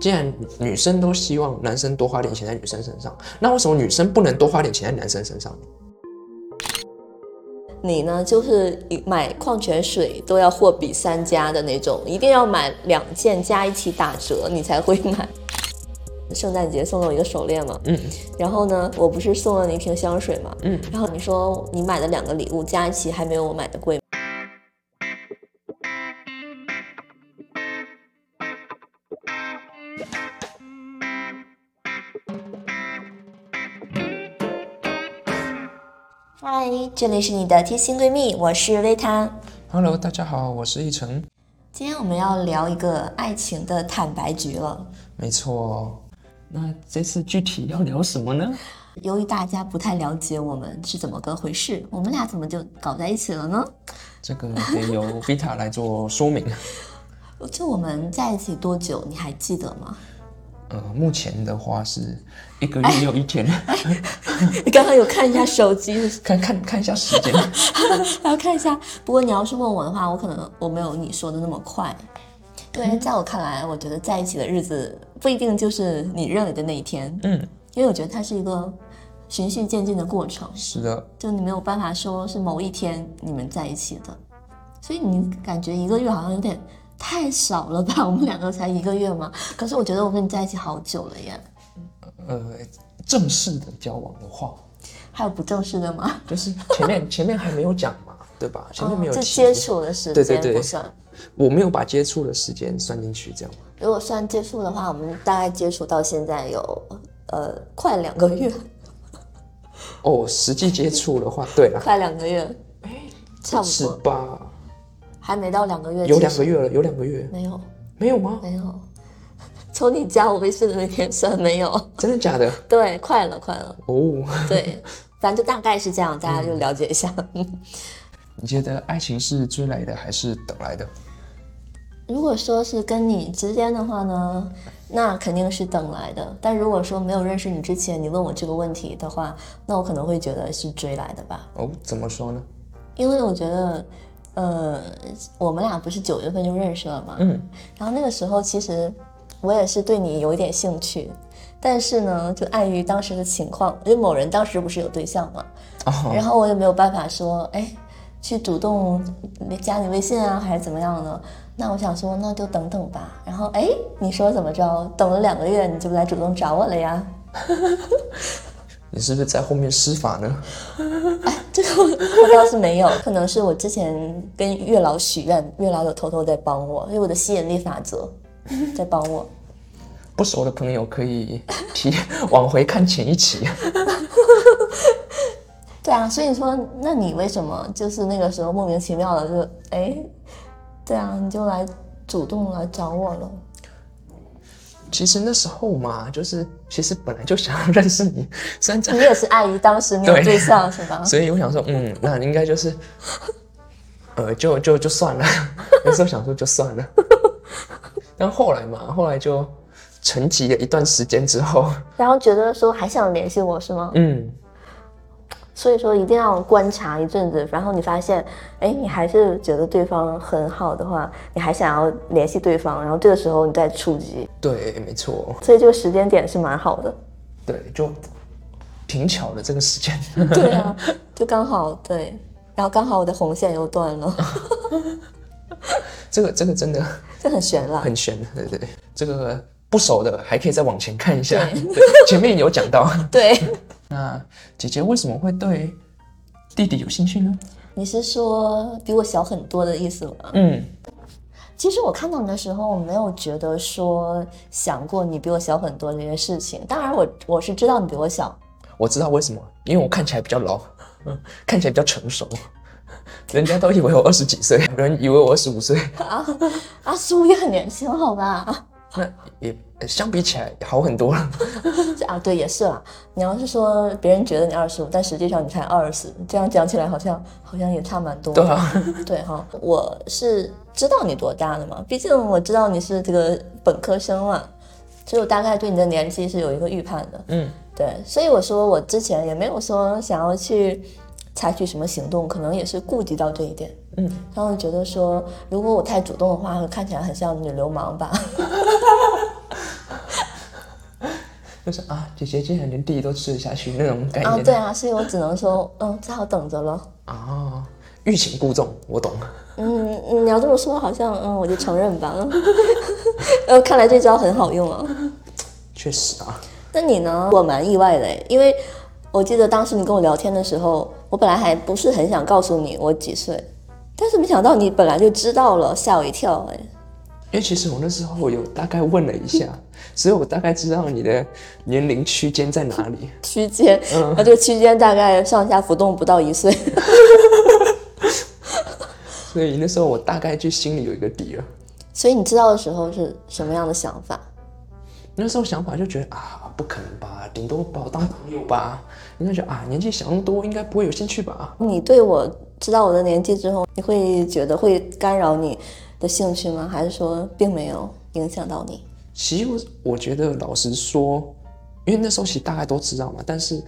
既然女生都希望男生多花点钱在女生身上，那为什么女生不能多花点钱在男生身上呢？你呢，就是买矿泉水都要货比三家的那种，一定要买两件加一起打折，你才会买。圣诞节送了我一个手链嘛，嗯然后呢，我不是送了你一瓶香水嘛，嗯，然后你说你买的两个礼物加一起还没有我买的贵。嗨，这里是你的贴心闺蜜，我是薇塔。Hello，大家好，我是一晨。今天我们要聊一个爱情的坦白局了。没错，那这次具体要聊什么呢？由于大家不太了解我们是怎么个回事，我们俩怎么就搞在一起了呢？这个得由 Vita 来做说明。就我们在一起多久，你还记得吗？呃，目前的话是一个月又一天，你刚刚有看一下手机，看看看一下时间。还要看一下。不过你要是问我的话，我可能我没有你说的那么快。对在我看来，我觉得在一起的日子不一定就是你认为的那一天，嗯，因为我觉得它是一个循序渐进的过程。是的，就你没有办法说是某一天你们在一起的，所以你感觉一个月好像有点太少了吧？我们两个才一个月嘛，可是我觉得我跟你在一起好久了耶。呃，正式的交往的话，还有不正式的吗？就是前面前面还没有讲嘛，对吧？前面没有就提接触的时对对对间不算。我没有把接触的时间算进去，这样？如果算接触的话，我们大概接触到现在有呃快两个月，哦，实际接触的话，对了，快两个月，差不是多，吧？还没到两个月，有两个月了，有两个月，没有没有吗？没有。从你加我微信的那天算没有，真的假的？对，快了快了，哦，对，反正就大概是这样，大家就了解一下。你觉得爱情是追来的还是等来的？如果说是跟你之间的话呢，那肯定是等来的。但如果说没有认识你之前，你问我这个问题的话，那我可能会觉得是追来的吧。哦，怎么说呢？因为我觉得，呃，我们俩不是九月份就认识了嘛，嗯，然后那个时候其实我也是对你有一点兴趣，但是呢，就碍于当时的情况，因为某人当时不是有对象嘛，哦，然后我也没有办法说，哎，去主动加你微信啊，还是怎么样的。那我想说，那就等等吧。然后，哎，你说怎么着？等了两个月，你就来主动找我了呀？你是不是在后面施法呢？哎这个我我倒是没有，可能是我之前跟月老许愿，月老有偷偷在帮我，因为我的吸引力法则在帮我。不熟的朋友可以提往回看前一期。对啊，所以说，那你为什么就是那个时候莫名其妙的就哎，对啊，你就来主动来找我了？其实那时候嘛，就是其实本来就想要认识你，虽然这你也是碍于当时没有对对象是吧？所以我想说，嗯，那应该就是，呃，就就就算了。有时候想说就算了，但后来嘛，后来就沉寂了一段时间之后，然后觉得说还想联系我是吗？嗯，所以说一定要观察一阵子，然后你发现，哎，你还是觉得对方很好的话，你还想要联系对方，然后这个时候你再出击，对，没错，所以这个时间点是蛮好的。对，就挺巧的这个时间。对啊，就刚好对，然后刚好我的红线又断了，这个这个真的这很悬了。很悬，对对对，这个不熟的还可以再往前看一下，前面有讲到。对，那姐姐为什么会对弟弟有兴趣呢？你是说比我小很多的意思吗？嗯，其实我看到你的时候，我没有觉得说想过你比我小很多这件事情。当然我，我是知道你比我小，我知道为什么，因为我看起来比较老，嗯，看起来比较成熟，人家都以为我二十几岁，有人以为我二十五岁，啊，阿苏也很年轻，好吧？那也相比起来好很多了。这啊，对，也是啦。你要是说别人觉得你二十五，但实际上你才二十，这样讲起来好像好像也差蛮多。对啊，对哈，我是知道你多大的嘛，毕竟我知道你是这个本科生嘛，所以我大概对你的年纪是有一个预判的。嗯，对，所以我说我之前也没有说想要去采取什么行动，可能也是顾及到这一点。嗯，他会觉得说，如果我太主动的话，会看起来很像女流氓吧。就是啊，姐姐竟然连弟弟都吃得下去那种感觉啊，对啊，所以我只能说，嗯，只好等着了。啊，欲擒故纵，我懂。嗯，嗯你要这么说，好像嗯，我就承认吧。呃，看来这招很好用啊。确实啊，那你呢？我蛮意外的诶，因为我记得当时你跟我聊天的时候，我本来还不是很想告诉你我几岁，但是没想到你本来就知道了，吓我一跳哎。因为其实我那时候有大概问了一下，所以我大概知道你的年龄区间在哪里。区间，啊，这个区间大概上下浮动不到一岁。所以那时候我大概就心里有一个底了。所以你知道的时候是什么样的想法？那时候想法就觉得啊，不可能吧，顶多把我当朋友吧。应该觉得啊，年纪小那么多，应该不会有兴趣吧？你对我知道我的年纪之后，你会觉得会干扰你的兴趣吗？还是说并没有影响到你？其实我我觉得老实说，因为那时候其实大概都知道嘛，但是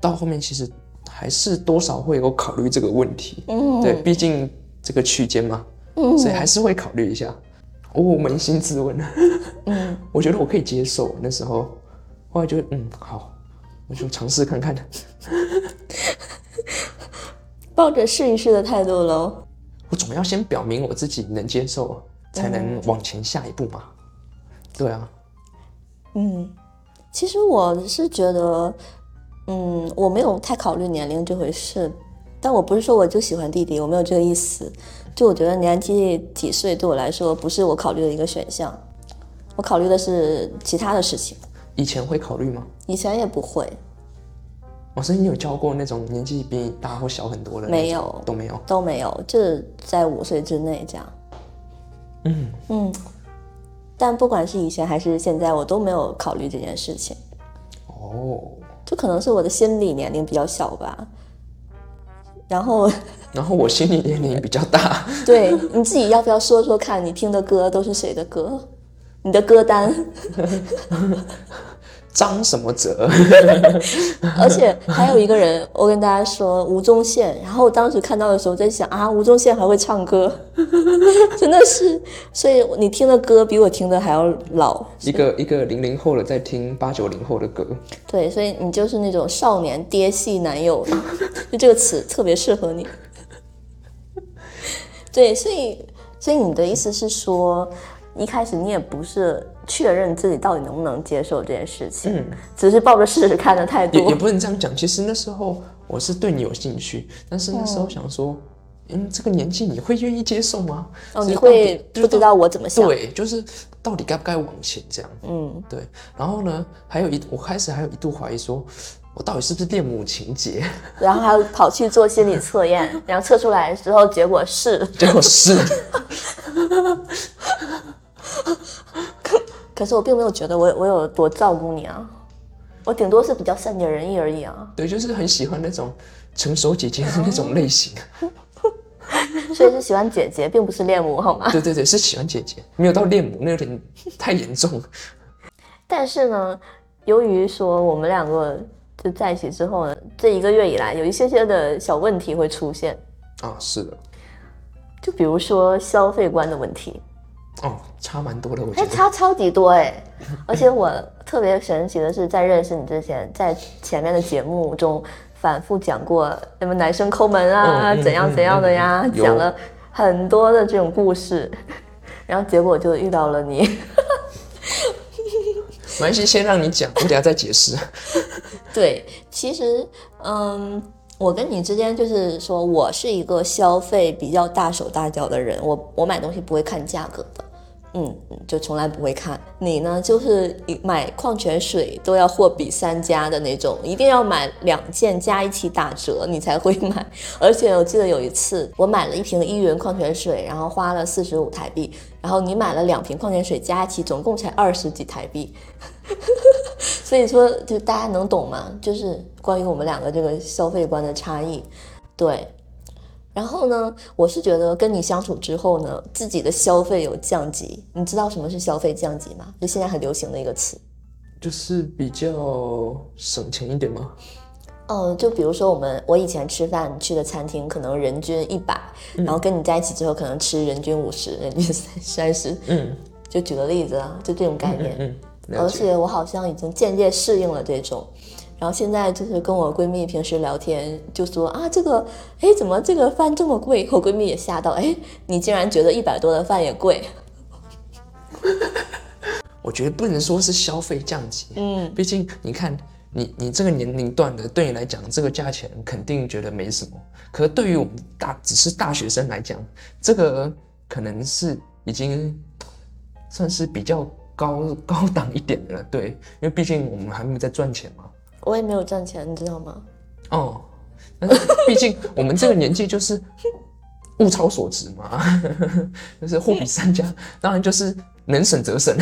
到后面其实还是多少会有考虑这个问题。嗯，对，毕竟这个区间嘛，嗯所以还是会考虑一下。我扪心自问，嗯，我觉得我可以接受。那时候，后来就嗯好，我就尝试看看。抱着试一试的态度喽。我总要先表明我自己能接受，才能往前下一步嘛。对啊，嗯，其实我是觉得，嗯，我没有太考虑年龄这回事，但我不是说我就喜欢弟弟，我没有这个意思。就我觉得年纪几岁对我来说不是我考虑的一个选项，我考虑的是其他的事情。以前会考虑吗？以前也不会，我说你有教过那种年纪比你大或小很多的？没有都没有。都没有，就是在五岁之内这样。嗯嗯，但不管是以前还是现在，我都没有考虑这件事情。哦，就可能是我的心理年龄比较小吧。然后，然后我心理年龄比较大，对你自己要不要说说看，你听的歌都是谁的歌？你的歌单，张什么哲？而且还有一个人，我跟大家说吴宗宪。然后我当时看到的时候在想啊，吴宗宪还会唱歌，真的是。所以你听的歌比我听的还要老。一个一个零零后的在听八九零后的歌，对，所以你就是那种少年爹系男友，就这个词特别适合你。对，所以所以你的意思是说，一开始你也不是确认自己到底能不能接受这件事情，嗯只是抱着试试看的态度也也。不能这样讲。其实那时候我是对你有兴趣，但是那时候想说，嗯，这个年纪你会愿意接受吗？哦，你会不知道我怎么想？对，就是到底该不该往前这样。嗯，对，然后呢，还有一我开始还有一度怀疑说，我到底是不是恋母情节？然后还要跑去做心理测验，然后测出来之后结果是，结果是，可可是我并没有觉得我我有多照顾你啊，我顶多是比较善解人意而已啊。对，就是很喜欢那种成熟姐姐的那种类型。所以是喜欢姐姐，并不是恋母，好吗？对对对，是喜欢姐姐，没有到恋母，那有点太严重了。但是呢，由于说我们两个就在一起之后呢，这一个月以来有一些些的小问题会出现，啊，是的，就比如说消费观的问题，哦，差蛮多的，我觉哎，得。差超级多哎！而且我特别神奇的是，在认识你之前，在前面的节目中反复讲过什么男生抠门啊，怎样怎样的呀，嗯嗯有讲了很多的这种故事，然后结果就遇到了你。没关系，先让你讲，我等下再解释。对，其实，嗯，我跟你之间就是说，我是一个消费比较大手大脚的人，我我买东西不会看价格的，嗯，就从来不会看。你呢，就是买矿泉水都要货比三家的那种，一定要买两件加一起打折你才会买。而且我记得有一次，我买了一瓶一元矿泉水，然后花了四十五台币，然后你买了两瓶矿泉水加一起，总共才二十几台币。所以说，就大家能懂吗？就是关于我们两个这个消费观的差异，对。然后呢，我是觉得跟你相处之后呢，自己的消费有降级。你知道什么是消费降级吗？就现在很流行的一个词。就是比较省钱一点吗？哦，就比如说我们我以前吃饭去的餐厅，可能人均一百、然后跟你在一起之后，可能吃人均五十、人均三三十。嗯就举个例子啊，就这种概念。嗯而且我好像已经渐渐适应了这种。然后现在就是跟我闺蜜平时聊天，就说啊这个，哎怎么这个饭这么贵？我闺蜜也吓到，哎你竟然觉得一百多的饭也贵？我觉得不能说是消费降级，嗯，毕竟你看你你这个年龄段的，对你来讲这个价钱肯定觉得没什么，可是对于我们大只是大学生来讲，这个可能是已经算是比较高高档一点的了，对，因为毕竟我们还没有在赚钱嘛。我也没有赚钱，你知道吗？哦，但是毕竟我们这个年纪就是物超所值嘛，就是货比三家，当然就是能省则省。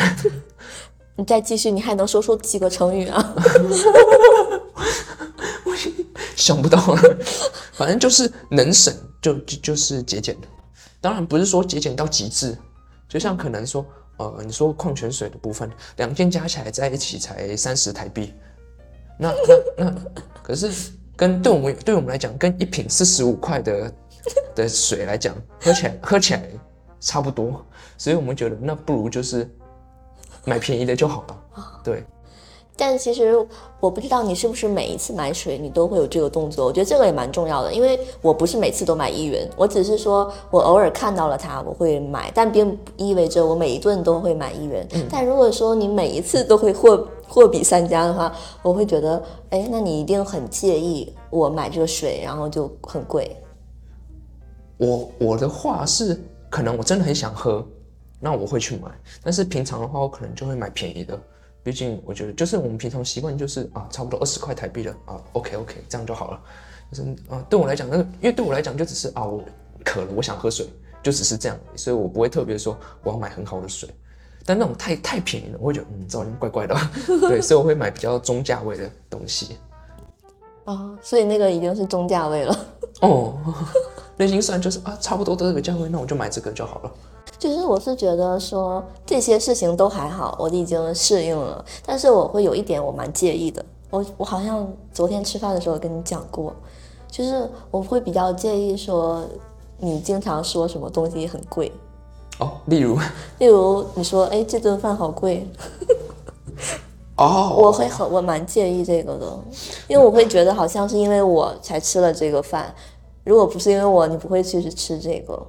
你再继续，你还能说出几个成语啊？我想不到了，反正就是能省就就就是节俭。当然不是说节俭到极致，就像可能说，呃，你说矿泉水的部分，两件加起来在一起才三十台币，那那那，可是跟对我们对我们来讲，跟一瓶四十五块的的水来讲，喝起来喝起来差不多，所以我们觉得那不如就是买便宜的就好了。对，但其实我不知道你是不是每一次买水你都会有这个动作，我觉得这个也蛮重要的，因为我不是每次都买一元，我只是说我偶尔看到了它我会买，但并不意味着我每一顿都会买一元。但如果说你每一次都会货货比三家的话，我会觉得，哎，那你一定很介意我买这个水，然后就很贵。我我的话是，可能我真的很想喝，那我会去买。但是平常的话，我可能就会买便宜的。毕竟我觉得，就是我们平常习惯就是啊，差不多二十块台币的啊，OK OK，这样就好了。就是啊，对我来讲，那因为对我来讲就只是啊，我渴了，我想喝水，就只是这样，所以我不会特别说我要买很好的水。但那种太太便宜了，我会觉得嗯，这好像怪怪的。对，所以我会买比较中价位的东西。啊，所以那个已经是中价位了。哦，内心算就是啊，差不多这个价位，那我就买这个就好了。就是我是觉得说这些事情都还好，我已经适应了。但是我会有一点我蛮介意的，我我好像昨天吃饭的时候跟你讲过，就是我会比较介意说你经常说什么东西很贵，哦，例如？例如你说哎这顿饭好贵，哦，我会很我蛮介意这个的，因为我会觉得好像是因为我才吃了这个饭，如果不是因为我，你不会去吃这个。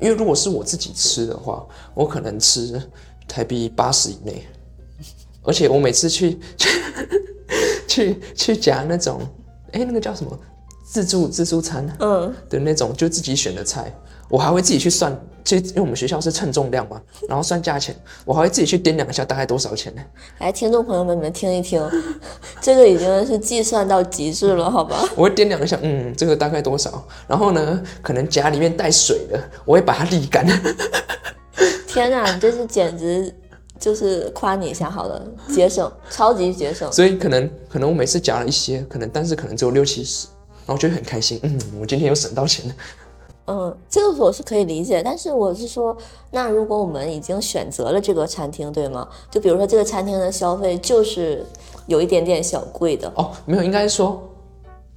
因为如果是我自己吃的话，我可能吃台币八十以内，而且我每次去去去夹那种，哎、那个叫什么？自助自助餐嗯，的那种，就自己选的菜，我还会自己去算，就因为我们学校是称重量嘛，然后算价钱，我还会自己去掂量一下大概多少钱呢？来，听众朋友们，你们听一听，这个已经是计算到极致了，好吧？我会掂量一下，嗯，这个大概多少？然后呢，可能夹里面带水的，我会把它沥干。天哪，你这是简直就是夸你一下好了，节省，超级节省。所以可能可能我每次夹了一些，可能但是可能只有六七十，然后我就会很开心，嗯，我今天又省到钱了。嗯，这个我是可以理解，但是我是说，那如果我们已经选择了这个餐厅，对吗？就比如说这个餐厅的消费就是有一点点小贵的，哦，没有，应该说，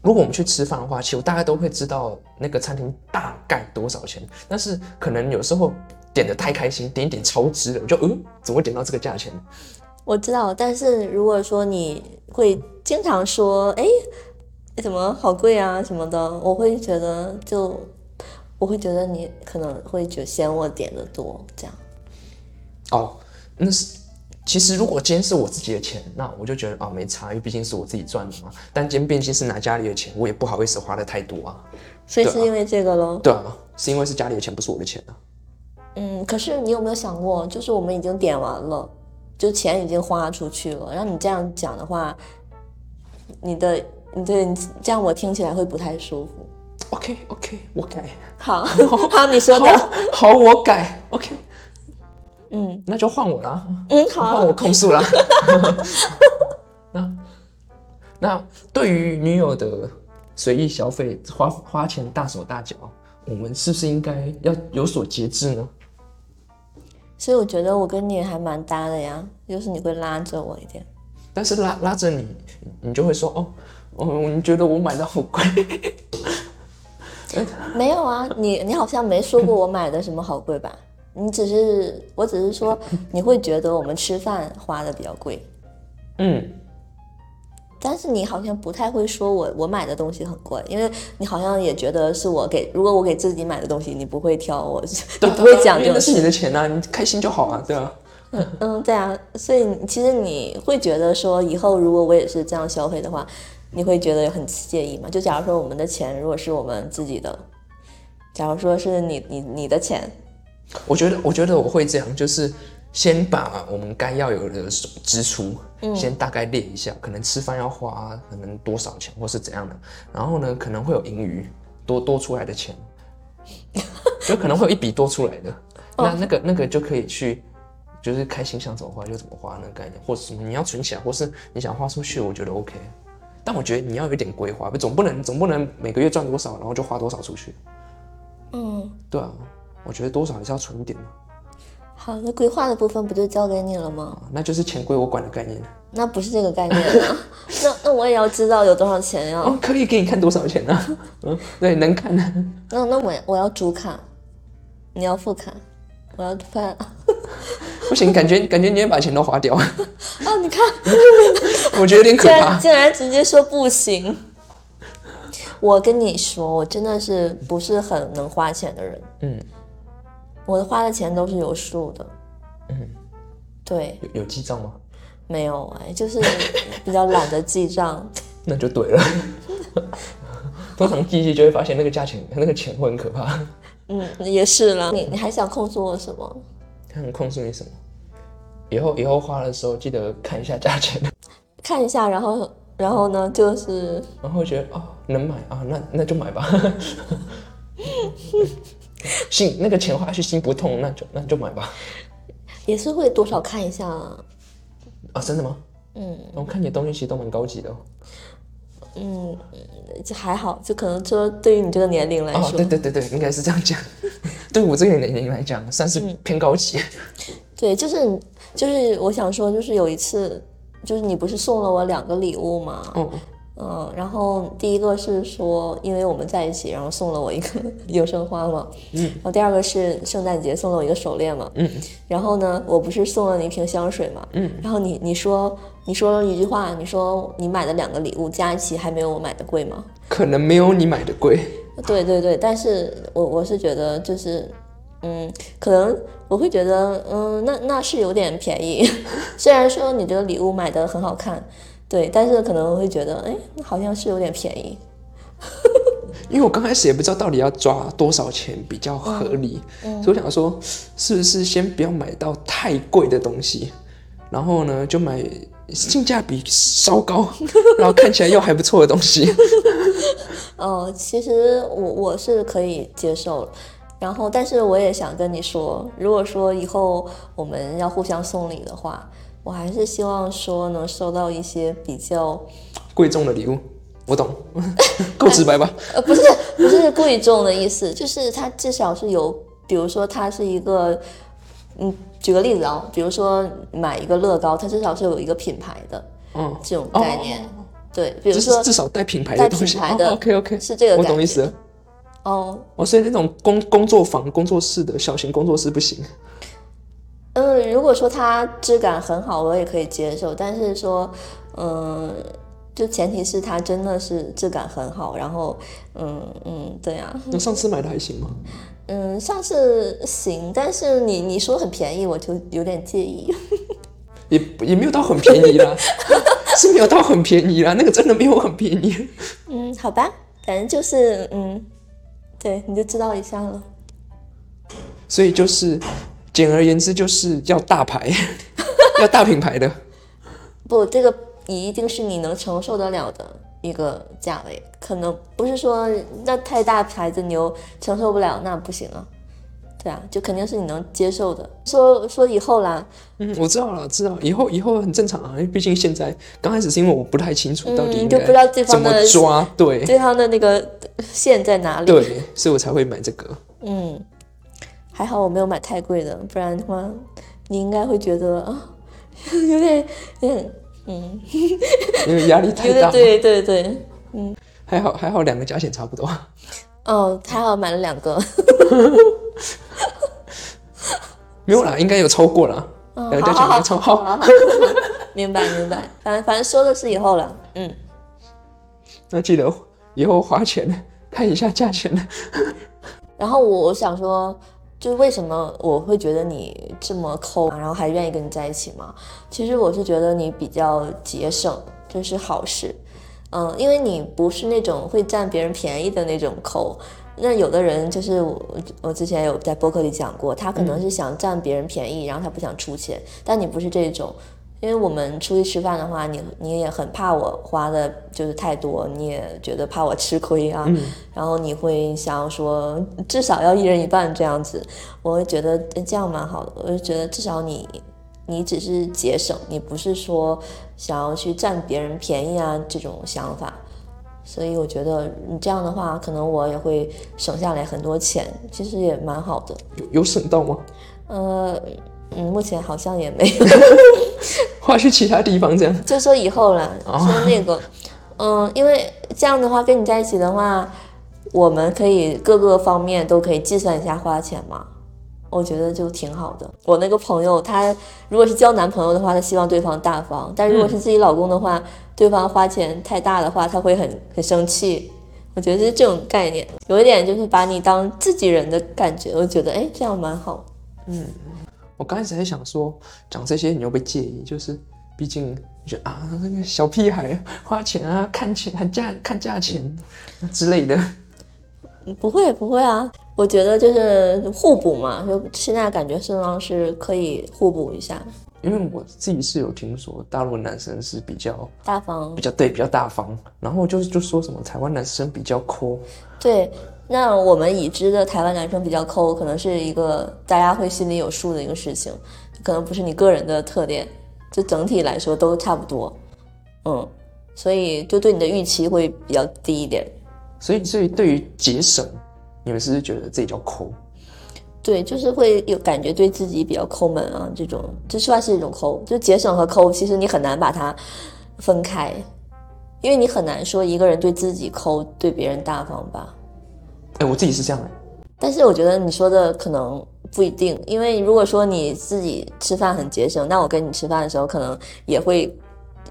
如果我们去吃饭的话，其实我大概都会知道那个餐厅大概多少钱，但是可能有时候点的太开心，点一点超值了，我就嗯，怎么会点到这个价钱？我知道。但是如果说你会经常说，哎，怎么好贵啊什么的，我会觉得就。我会觉得你可能会觉嫌我点的多，这样。哦，那是其实如果今天是我自己的钱，那我就觉得啊没差，因为毕竟是我自己赚的嘛。但今天毕竟是拿家里的钱，我也不好意思花的太多啊。所以是因为这个咯。对啊，是因为是家里的钱，不是我的钱啊。嗯，可是你有没有想过，就是我们已经点完了，就钱已经花出去了，然后你这样讲的话，你的你对你这样我听起来会不太舒服。OK OK，我改。好，好，你说好的，，好，我改。OK，嗯那就换我啦，嗯，好换好，我控诉啦。那那对于女友的随意消费、花花钱大手大脚，我们是不是应该要有所节制呢？所以我觉得我跟你还蛮搭的呀，就是你会拉着我一点。但是拉拉着你，你就会说哦，哦，你觉得我买的好贵？没有啊，你你好像没说过我买的什么好贵吧？你只是，我只是说，你会觉得我们吃饭花的比较贵，嗯，但是你好像不太会说我我买的东西很贵，因为你好像也觉得是我给，如果我给自己买的东西，你不会挑我，你不会讲这种因为那是你。的钱啊，你开心就好啊，对啊。嗯，对啊，所以其实你会觉得说，以后如果我也是这样消费的话，你会觉得很介意吗？就假如说我们的钱如果是我们自己的，假如说是你你你的钱，我觉得，我觉得我会这样，就是先把我们该要有的支出，先大概列一下，可能吃饭要花可能多少钱，或是怎样的，然后呢，可能会有盈余，多多出来的钱，就可能会有一笔多出来的，那那个那个就可以去。就是开心想怎么花就怎么花那个概念，或是什么你要存起来，或是你想花出去，我觉得 OK。但我觉得你要有一点规划，总不能总不能每个月赚多少，然后就花多少出去。嗯，对啊，我觉得多少还是要存一点的。好，那规划的部分不就交给你了吗？啊那就是钱归我管的概念。那不是这个概念啊，那那我也要知道有多少钱呀、哦，可以给你看多少钱呢、啊？嗯，对，能看的。那那我我要主卡，你要副卡，我要办。不行，感觉感觉你也把钱都花掉，啊，你看，我觉得有点可怕。竟然直接说不行。我跟你说，我真的是不是很能花钱的人。嗯，我花的钱都是有数的。嗯，对，有有记账吗？没有哎，就是比较懒得记账。那就对了。通常记一记就会发现那个价钱，那个钱会很可怕。嗯，也是啦。你你还想控诉我什么？看控诉你什么？以后以后花的时候记得看一下价钱，看一下，然后然后呢，就是 然后觉得哦能买啊，那那就买吧。心那个钱花下去心不痛，那就那就买吧。也是会多少看一下啊。啊，真的吗？嗯我看你的东西其实都蛮高级的哦。嗯，就还好，就可能说对于你这个年龄来哦，说，对对对对，应该是这样讲。对我这个年龄来讲，算是偏高级。对，就是就是我想说，就是有一次，就是你不是送了我两个礼物吗？嗯，嗯，然后第一个是说，因为我们在一起，然后送了我一个 永生花嘛，嗯，然后第二个是圣诞节送了我一个手链嘛，嗯，然后呢，我不是送了你一瓶香水嘛，嗯，然后你你说你说了一句话，你说你买的两个礼物加一起还没有我买的贵吗？可能没有你买的贵。对对对，但是我我是觉得就是，嗯，可能我会觉得，嗯，那那是有点便宜，虽然说你这个礼物买的很好看，对，但是可能会觉得，哎，好像是有点便宜。因为我刚开始也不知道到底要抓多少钱比较合理，所以我想说，是不是先不要买到太贵的东西，然后呢就买性价比稍高，然后看起来又还不错的东西。哦，其实我我是可以接受，然后但是我也想跟你说，如果说以后我们要互相送礼的话，我还是希望说能收到一些比较贵重的礼物，我懂，够直白吧？呃，不是不是贵重的意思，就是它至少是有，比如说它是一个，嗯，举个例子啊，比如说买一个乐高，它至少是有一个品牌的嗯，这种概念，对，比如说至少带品牌带的东西。品牌的 OK OK，是这个我懂意思。哦，哦，所以那种工工作坊、工作室的小型工作室不行。嗯，如果说它质感很好，我也可以接受，但是说，嗯。就前提是它真的是质感很好，然后，嗯嗯，对呀、那上次买的还行吗？嗯，上次行，但是你你说很便宜，我就有点介意。也也没有到很便宜啦，是没有到很便宜啦，那个真的没有很便宜。嗯，好吧，反正就是嗯，对，你就知道一下了。所以就是，简而言之，就是要大牌，要大品牌的。不，这个一定是你能承受得了的一个价位，可能不是说那太大牌子你又承受不了，那不行啊。对啊，就肯定是你能接受的。说说以后啦，嗯，我知道了，知道以后以后很正常啊，因为毕竟现在刚开始是因为我不太清楚到底应该嗯就不知道对怎么方的抓，对对方的那个线在哪里？对，所以我才会买这个。嗯，还好我没有买太贵的，不然的话，你应该会觉得啊，有点有点嗯，因为压力太大对，对对嗯。还好还好两个价钱差不多。哦，还好买了两个。没有啦，应该有超过了，嗯两家钱应该超好。好，明白明白，反正反正说的是以后了，嗯，那记得以后花钱看一下价钱。然后我想说，就是为什么我会觉得你这么抠，然后还愿意跟你在一起吗？其实我是觉得你比较节省，这是好事。嗯，因为你不是那种会占别人便宜的那种抠。那有的人就是我，我之前有在播客里讲过，他可能是想占别人便宜，然后他不想出钱。但你不是这种，因为我们出去吃饭的话，你你也很怕我花的就是太多，你也觉得怕我吃亏啊，然后你会想要说至少要一人一半这样子，我会觉得这样蛮好的，我就觉得至少你你只是节省，你不是说想要去占别人便宜啊这种想法。所以我觉得你这样的话，可能我也会省下来很多钱，其实也蛮好的。有有省到吗？呃，嗯，目前好像也没有，花去其他地方这样。就说以后了，说那个，嗯，因为这样的话跟你在一起的话，我们可以各个方面都可以计算一下花钱嘛，我觉得就挺好的。我那个朋友，他如果是交男朋友的话，他希望对方大方；但如果是自己老公的话，对方花钱太大的话，他会很很生气。我觉得是这种概念，有一点就是把你当自己人的感觉。我觉得哎，这样蛮好。我刚开始还想说讲这些你又被介意，就是毕竟你觉得啊那个小屁孩花钱啊看钱看价看价钱之类的。不会不会啊，我觉得就是互补嘛，就现在感觉身上是可以互补一下，因为我自己是有听说大陆男生是比较大方比较对比较大方，然后就是就说什么台湾男生比较抠，对。那我们已知的台湾男生比较抠，可能是一个大家会心里有数的一个事情，可能不是你个人的特点，就整体来说都差不多，嗯，所以就对你的预期会比较低一点。所以所以对于节省，你们是不是觉得自己叫抠？对，就是会有感觉对自己比较抠门啊，这种这算是一种抠，就节省和抠，其实你很难把它分开，因为你很难说一个人对自己抠，对别人大方吧。哎、我自己是这样的，但是我觉得你说的可能不一定，因为如果说你自己吃饭很节省，那我跟你吃饭的时候可能也会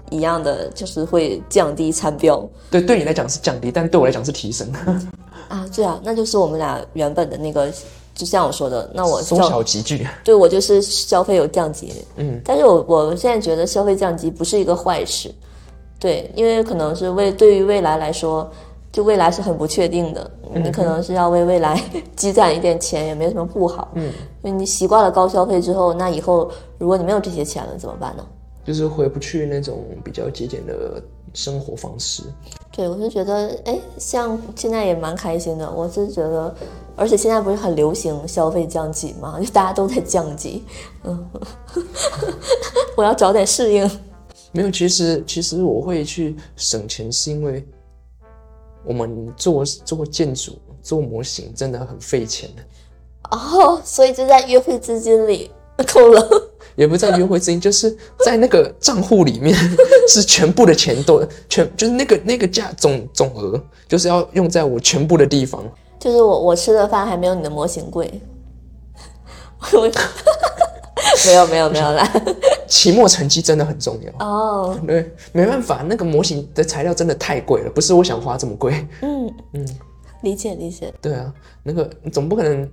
一样的，就是会降低餐标。对，对你来讲是降低，但对我来讲是提升，啊。对啊，那就是我们俩原本的那个，就像我说的，那我缩小集聚。对我就是消费有降级，嗯，但是我我现在觉得消费降级不是一个坏事，对，因为可能是为对于未来来说，就未来是很不确定的，你可能是要为未来 积攒一点钱，也没什么不好，嗯，因为你习惯了高消费之后，那以后如果你没有这些钱了怎么办呢？就是回不去那种比较节俭的生活方式。对，我是觉得，哎，像现在也蛮开心的。我是觉得，而且现在不是很流行消费降级嘛，就大家都在降级。嗯，我要早点适应。没有，其实其实我会去省钱，是因为我们做做建筑、做模型真的很费钱的，哦，所以就在约会资金里扣了。也不是在约会资金，就是在那个账户里面是全部的钱都 全就是那个那个价总总额，就是要用在我全部的地方。就是我我吃的饭还没有你的模型贵。我 没有没有没有啦。期末成绩真的很重要。哦，对，没办法，那个模型的材料真的太贵了，不是我想花这么贵。嗯嗯，理解理解。对啊，那个总不可能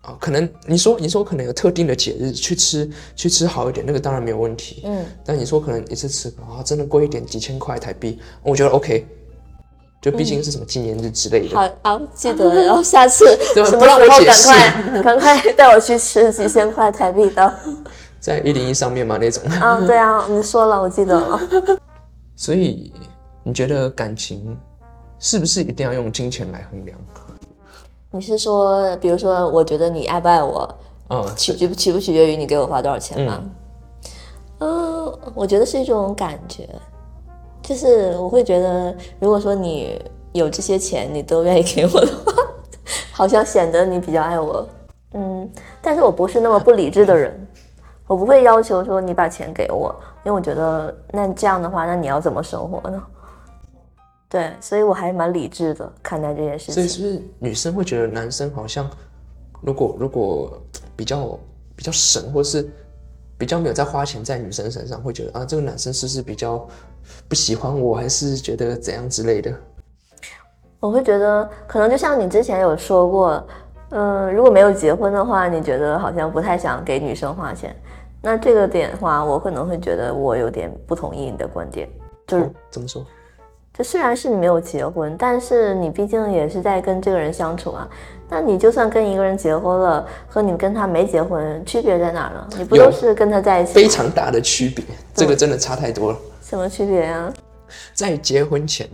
啊、可能你说你说可能有特定的节日去吃去吃好一点，那个当然没有问题。嗯，但你说可能一次吃啊，真的贵一点，几千块台币，我觉得 OK。就毕竟是什么纪念日之类的，好好记得，然后下次 对什么时候赶快赶快带我去吃几千块台币的。在一零一上面嘛那种。啊，对啊，你说了，我记得了。所以你觉得感情是不是一定要用金钱来衡量？你是说，比如说，我觉得你爱不爱我，嗯，取决取不取决于你给我花多少钱吗？嗯、我觉得是一种感觉，就是我会觉得，如果说你有这些钱，你都愿意给我的话，好像显得你比较爱我。嗯，但是我不是那么不理智的人，我不会要求说你把钱给我，因为我觉得那这样的话，那你要怎么生活呢？对，所以我还蛮理智的看待这件事情。所以是不是女生会觉得男生好像，如果如果比较比较省，或是比较没有在花钱在女生身上，会觉得啊，这个男生是不是比较不喜欢我，还是觉得怎样之类的？我会觉得，可能就像你之前有说过，嗯、如果没有结婚的话，你觉得好像不太想给女生花钱。那这个点的话，我可能会觉得我有点不同意你的观点，就是哦怎么说？这虽然是你没有结婚，但是你毕竟也是在跟这个人相处啊。那你就算跟一个人结婚了，和你跟他没结婚，区别在哪儿呢？你不都是跟他在一起吗？非常大的区别，这个真的差太多了。什么区别啊？在结婚前，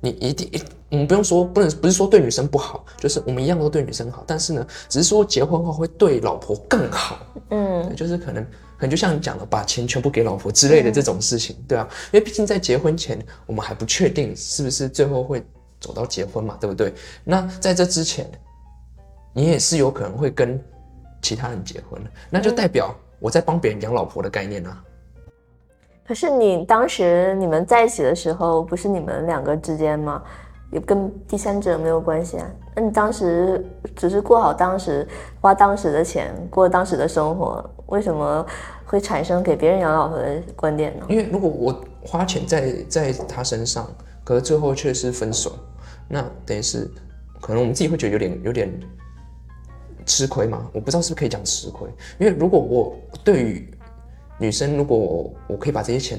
你一定，我们不用说，不能不是说对女生不好，就是我们一样都对女生好，但是呢，只是说结婚后会对老婆更好，嗯，就是可能可能就像你讲的，把钱全部给老婆之类的这种事情，对啊，因为毕竟在结婚前，我们还不确定是不是最后会走到结婚嘛，对不对？那在这之前，你也是有可能会跟其他人结婚的，那就代表我在帮别人养老婆的概念啊。可是你当时你们在一起的时候，不是你们两个之间吗？也跟第三者没有关系啊。那你当时只是过好当时花当时的钱，过当时的生活，为什么会产生给别人养老婆的观点呢？因为如果我花钱在在他身上，可是最后却是分手，那等于是可能我们自己会觉得有点有点吃亏嘛。我不知道是不是可以讲吃亏，因为如果我对于女生，如果我我可以把这些钱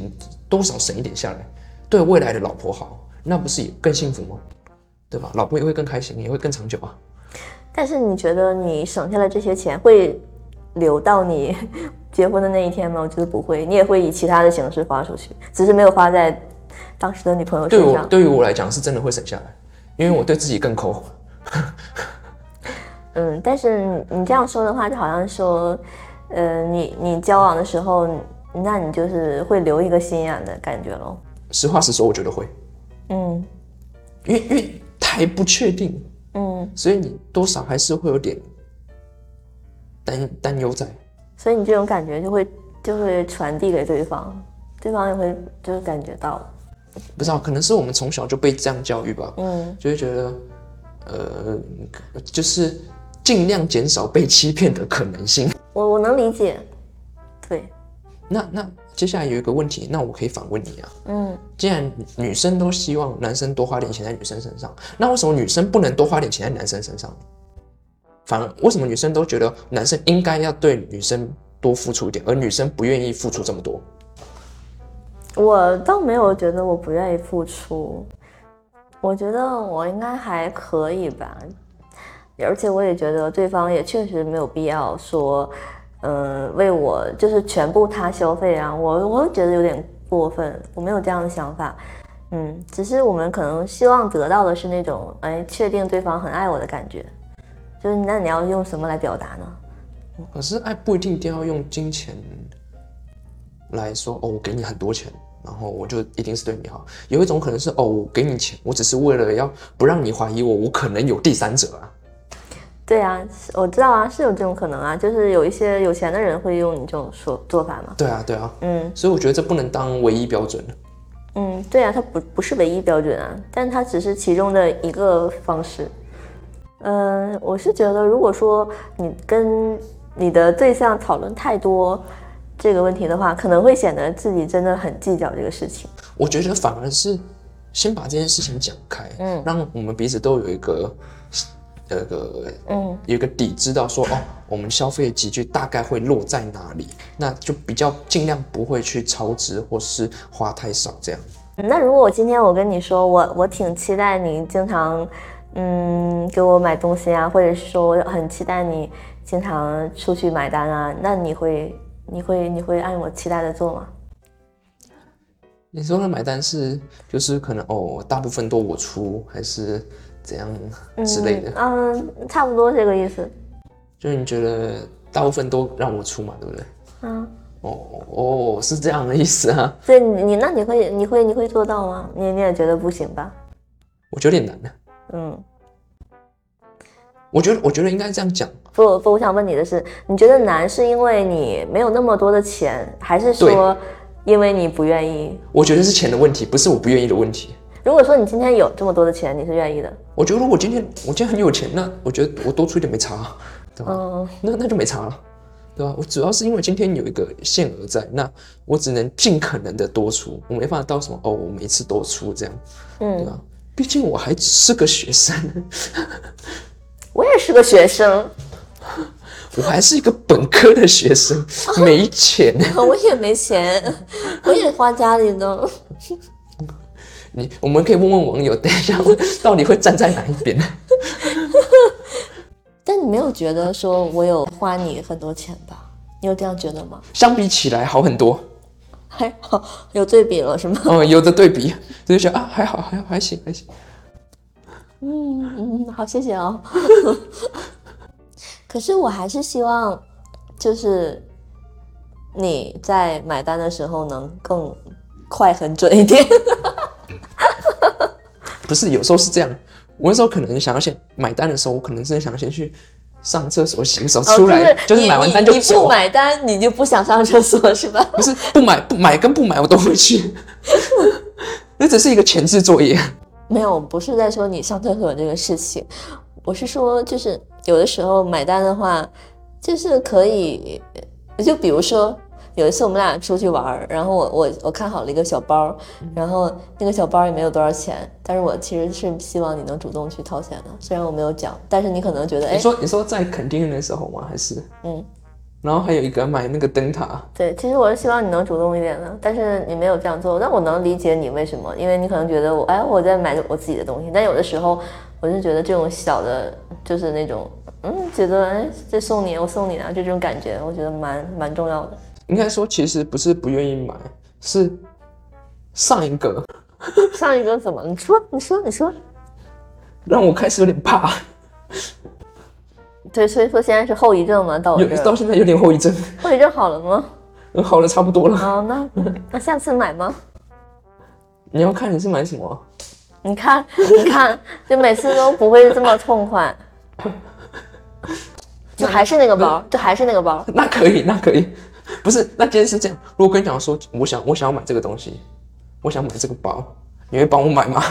多少省一点下来，对未来的老婆好，那不是也更幸福吗？对吧？老婆也会更开心，也会更长久啊。但是你觉得你省下来这些钱会留到你结婚的那一天吗？我觉得不会，你也会以其他的形式花出去，只是没有花在当时的女朋友对我身上。对于我来讲是真的会省下来，因为我对自己更抠。嗯，但是你这样说的话，就好像说，呃，你你交往的时候，那你就是会留一个心眼的感觉咯。实话实说，我觉得会，嗯因为因为太不确定，嗯，所以你多少还是会有点担担忧在。所以你这种感觉就会就会传递给对方，对方也会就是感觉到，不知道，可能是我们从小就被这样教育吧，嗯就会觉得，呃，就是尽量减少被欺骗的可能性。我我能理解，对，那那接下来有一个问题，那我可以反问你啊，嗯，既然女生都希望男生多花点钱在女生身上，那为什么女生不能多花点钱在男生身上？反而为什么女生都觉得男生应该要对女生多付出一点，而女生不愿意付出这么多？我倒没有觉得我不愿意付出，我觉得我应该还可以吧，而且我也觉得对方也确实没有必要说，嗯、为我就是全部他消费啊，我我会觉得有点过分，我没有这样的想法，嗯，只是我们可能希望得到的是那种，哎，确定对方很爱我的感觉，就是那你要用什么来表达呢？可是爱不一定一定要用金钱来说哦，我给你很多钱，然后我就一定是对你好。有一种可能是哦，我给你钱，我只是为了要不让你怀疑我，我可能有第三者啊。对啊，我知道啊，是有这种可能啊，就是有一些有钱的人会用你这种说做法嘛。对啊，对啊，嗯所以我觉得这不能当唯一标准。嗯，对啊，它不不是唯一标准啊，但它只是其中的一个方式。嗯、我是觉得，如果说你跟你的对象讨论太多这个问题的话，可能会显得自己真的很计较这个事情。我觉得反而是先把这件事情讲开，嗯让我们彼此都有一个那个嗯有一个底，知道说哦，我们消费的集聚大概会落在哪里，那就比较尽量不会去超支或是花太少这样。那如果我今天我跟你说，我我挺期待你经常，嗯，给我买东西啊，或者是说我很期待你经常出去买单啊，那你会你会你会按我期待的做吗？你说的买单是就是可能哦，大部分都我出，还是怎样之类的？嗯，嗯差不多这个意思。就是你觉得大部分都让我出嘛，对不对？嗯，哦哦，是这样的意思啊，所以你你那你会你会你会做到吗？你你也觉得不行吧？我觉得有点难的。嗯，我觉得我觉得应该这样讲，不不，我想问你的是，你觉得难是因为你没有那么多的钱，还是说因为你不愿意？我觉得是钱的问题，不是我不愿意的问题。如果说你今天有这么多的钱，你是愿意的，我觉得如果今天我今天很有钱，那我觉得我多出一点没差啊，对吧？嗯。那那就没差了。对吧？我主要是因为今天有一个限额在，那我只能尽可能的多出，我没办法到什么哦，我每次多出这样，嗯对嗯，吧？毕竟我还是个学生，我也是个学生，我还是一个本科的学生，没钱。我也没钱，我也花家里的。你我们可以问问网友，等一下我 到底会站在哪一边？但你没有觉得说我有花你很多钱吧？你有这样觉得吗？相比起来好很多，还好有对比了是吗？哦，有的对比，就觉得啊还好还好还行还行。嗯嗯，好，谢谢哦。可是我还是希望，就是你在买单的时候能更快很准一点。不是，有时候是这样，我那时候可能想要先买单的时候，我可能真的想先去上厕所洗个手出来，就是你买完单就你你不。买单，你就不想上厕所是吧？不是不买不买跟不买我都会去，那只是一个前置作业。没有，不是在说你上厕所这个事情，我是说，就是有的时候买单的话，就是可以，就比如说有一次我们俩出去玩儿，然后我我我看好了一个小包，然后那个小包也没有多少钱，但是我其实是希望你能主动去掏钱的，虽然我没有讲，但是你可能觉得，哎你，说你说在垦丁的时候吗？还是嗯，然后还有一个买那个灯塔，对，其实我是希望你能主动一点的，但是你没有这样做，但我能理解你为什么，因为你可能觉得我，哎，我在买我自己的东西，但有的时候我就觉得这种小的，就是那种，嗯，觉得哎，这送你，我送你啊，就这种感觉，我觉得蛮蛮重要的。应该说其实不是不愿意买，是上一个 上一个怎么？你说，你说，你说，让我开始有点怕，对，所以说现在是后遗症嘛，到我有，到现在有点后遗症，后遗症好了吗？好了差不多了。哦，那那下次买吗？你要看你是买什么啊？你看，你看，就每次都不会这么痛快，就还是那个包，就还是那个包。那可以，那可以。不是，那今天是这样。如果跟你讲说，我想我想要买这个东西，我想买这个包，你会帮我买吗？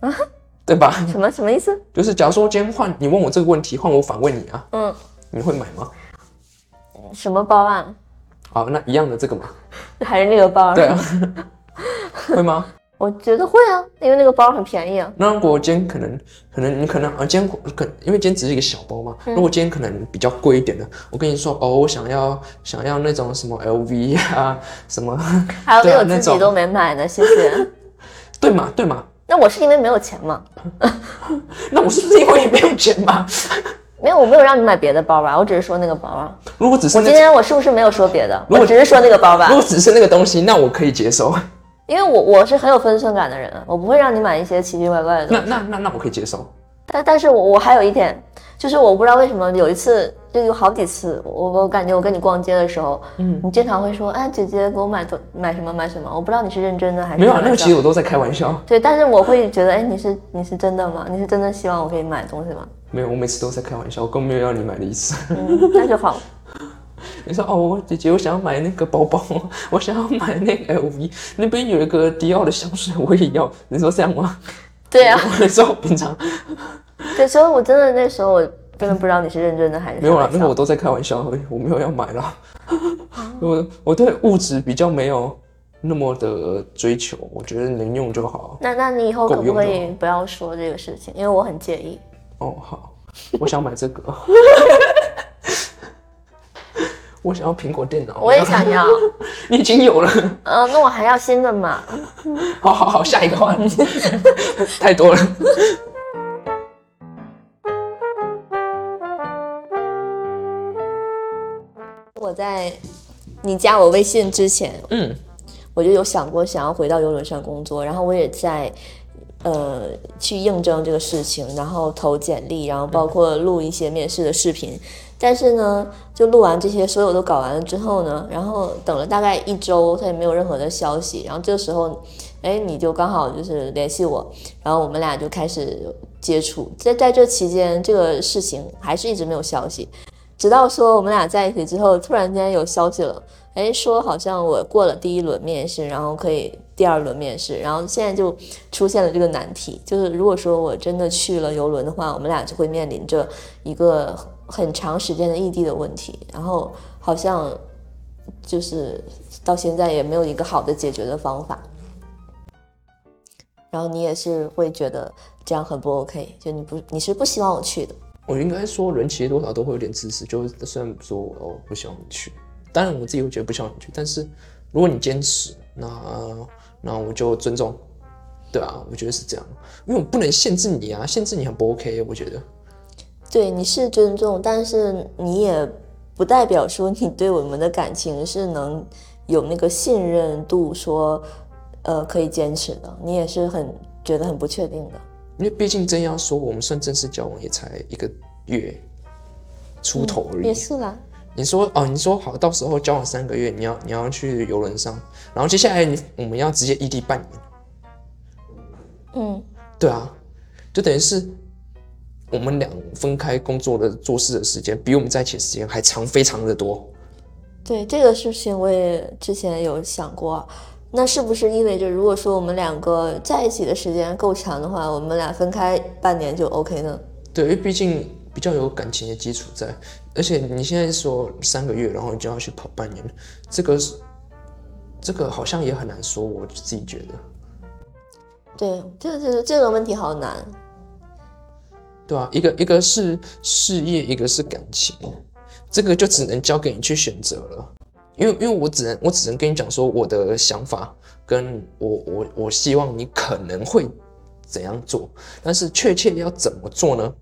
啊？对吧？什么什么意思？就是假如说今天换你问我这个问题，换我反问你啊，嗯，你会买吗？什么包啊？好，那一样的这个嘛，还是那个包？对啊，会吗？我觉得会啊，因为那个包很便宜啊。那如果今天可能可能你可能啊，今天可因为今天只是一个小包嘛，嗯如果今天可能比较贵一点的，我跟你说哦，我想要想要那种什么 LV 啊，什么，还有我自己都没买呢，谢谢。对嘛对嘛，那我是因为没有钱嘛？那我是不是因为没有钱嘛？没有，我没有让你买别的包吧？我只是说那个包啊。如果只是今天我是不是没有说别的？我只是说那个包吧如，果只是那个东西，那我可以接受。因为我我是很有分寸感的人，啊我不会让你买一些奇奇怪怪的东西。那那那那我可以接受。但但是我我还有一点，就是我不知道为什么有一次就有好几次，我我感觉我跟你逛街的时候，嗯，你经常会说，哎，姐姐给我买多买什么买什么，我不知道你是认真的还是没有啊，那个其实我都在开玩笑。对，但是我会觉得，哎，你是你是真的吗？你是真的希望我给你买东西吗？没有，我每次都在开玩笑，我根本没有要你买的意思。嗯，那就好。你说哦，姐姐，我想要买那个包包，我想要买那个 LV，那边有一个迪奥的香水，我也要。你说这样吗？对啊，我说我平常对，所以我真的那时候我真的不知道你是认真的还是没有啦，那个我都在开玩笑而已，我没有要买啦。我我对物质比较没有那么的追求，我觉得能用就好。那那你以后可不可以不要说这个事情？因为我很介意。哦，好，我想买这个。我想要苹果电脑。我也想要，你已经有了。嗯、那我还要新的嘛？好好好，下一个话题。太多了。我在你加我微信之前，嗯，我就有想过想要回到游轮上工作，然后我也在呃去应征这个事情，然后投简历，然后包括录一些面试的视频。但是呢，就录完这些，所有都搞完了之后呢，然后等了大概一周，他也没有任何的消息。然后这时候，哎，你就刚好就是联系我，然后我们俩就开始接触。在在这期间，这个事情还是一直没有消息，直到说我们俩在一起之后，突然间有消息了。哎，说好像我过了第一轮面试，然后可以第二轮面试，然后现在就出现了这个难题，就是如果说我真的去了游轮的话，我们俩就会面临着一个很长时间的异地的问题，然后好像就是到现在也没有一个好的解决的方法。然后你也是会觉得这样很不 OK，就你不你是不希望我去的。我应该说，人其实多少都会有点自私，就是虽然说我不希望你去，当然我自己会觉得不希望你去，但是如果你坚持，那那我就尊重，对啊，我觉得是这样，因为我不能限制你啊，限制你很不 OK，我觉得。对，你是尊重，但是你也不代表说你对我们的感情是能有那个信任度，说呃可以坚持的，你也是很觉得很不确定的。因为毕竟真要说，我们算正式交往也才一个月出头而已。也是啦，你说哦，你说好，到时候交往三个月，你要你要去游轮上，然后接下来你我们要直接异地半年，嗯，对啊，就等于是我们俩分开工作的做事的时间，比我们在一起的时间还长，非常的多。对这个事情我也之前有想过，那是不是意味着如果说我们两个在一起的时间够长的话，我们俩分开半年就 OK 呢？对，因为毕竟比较有感情的基础在，而且你现在说三个月，然后就要去跑半年，这个是这个好像也很难说，我自己觉得。对，这这这个问题好难。对啊，一个一个是事业，一个是感情，这个就只能交给你去选择了。因为因为我只能我只能跟你讲说我的想法，跟我我我希望你可能会怎样做，但是确切要怎么做呢，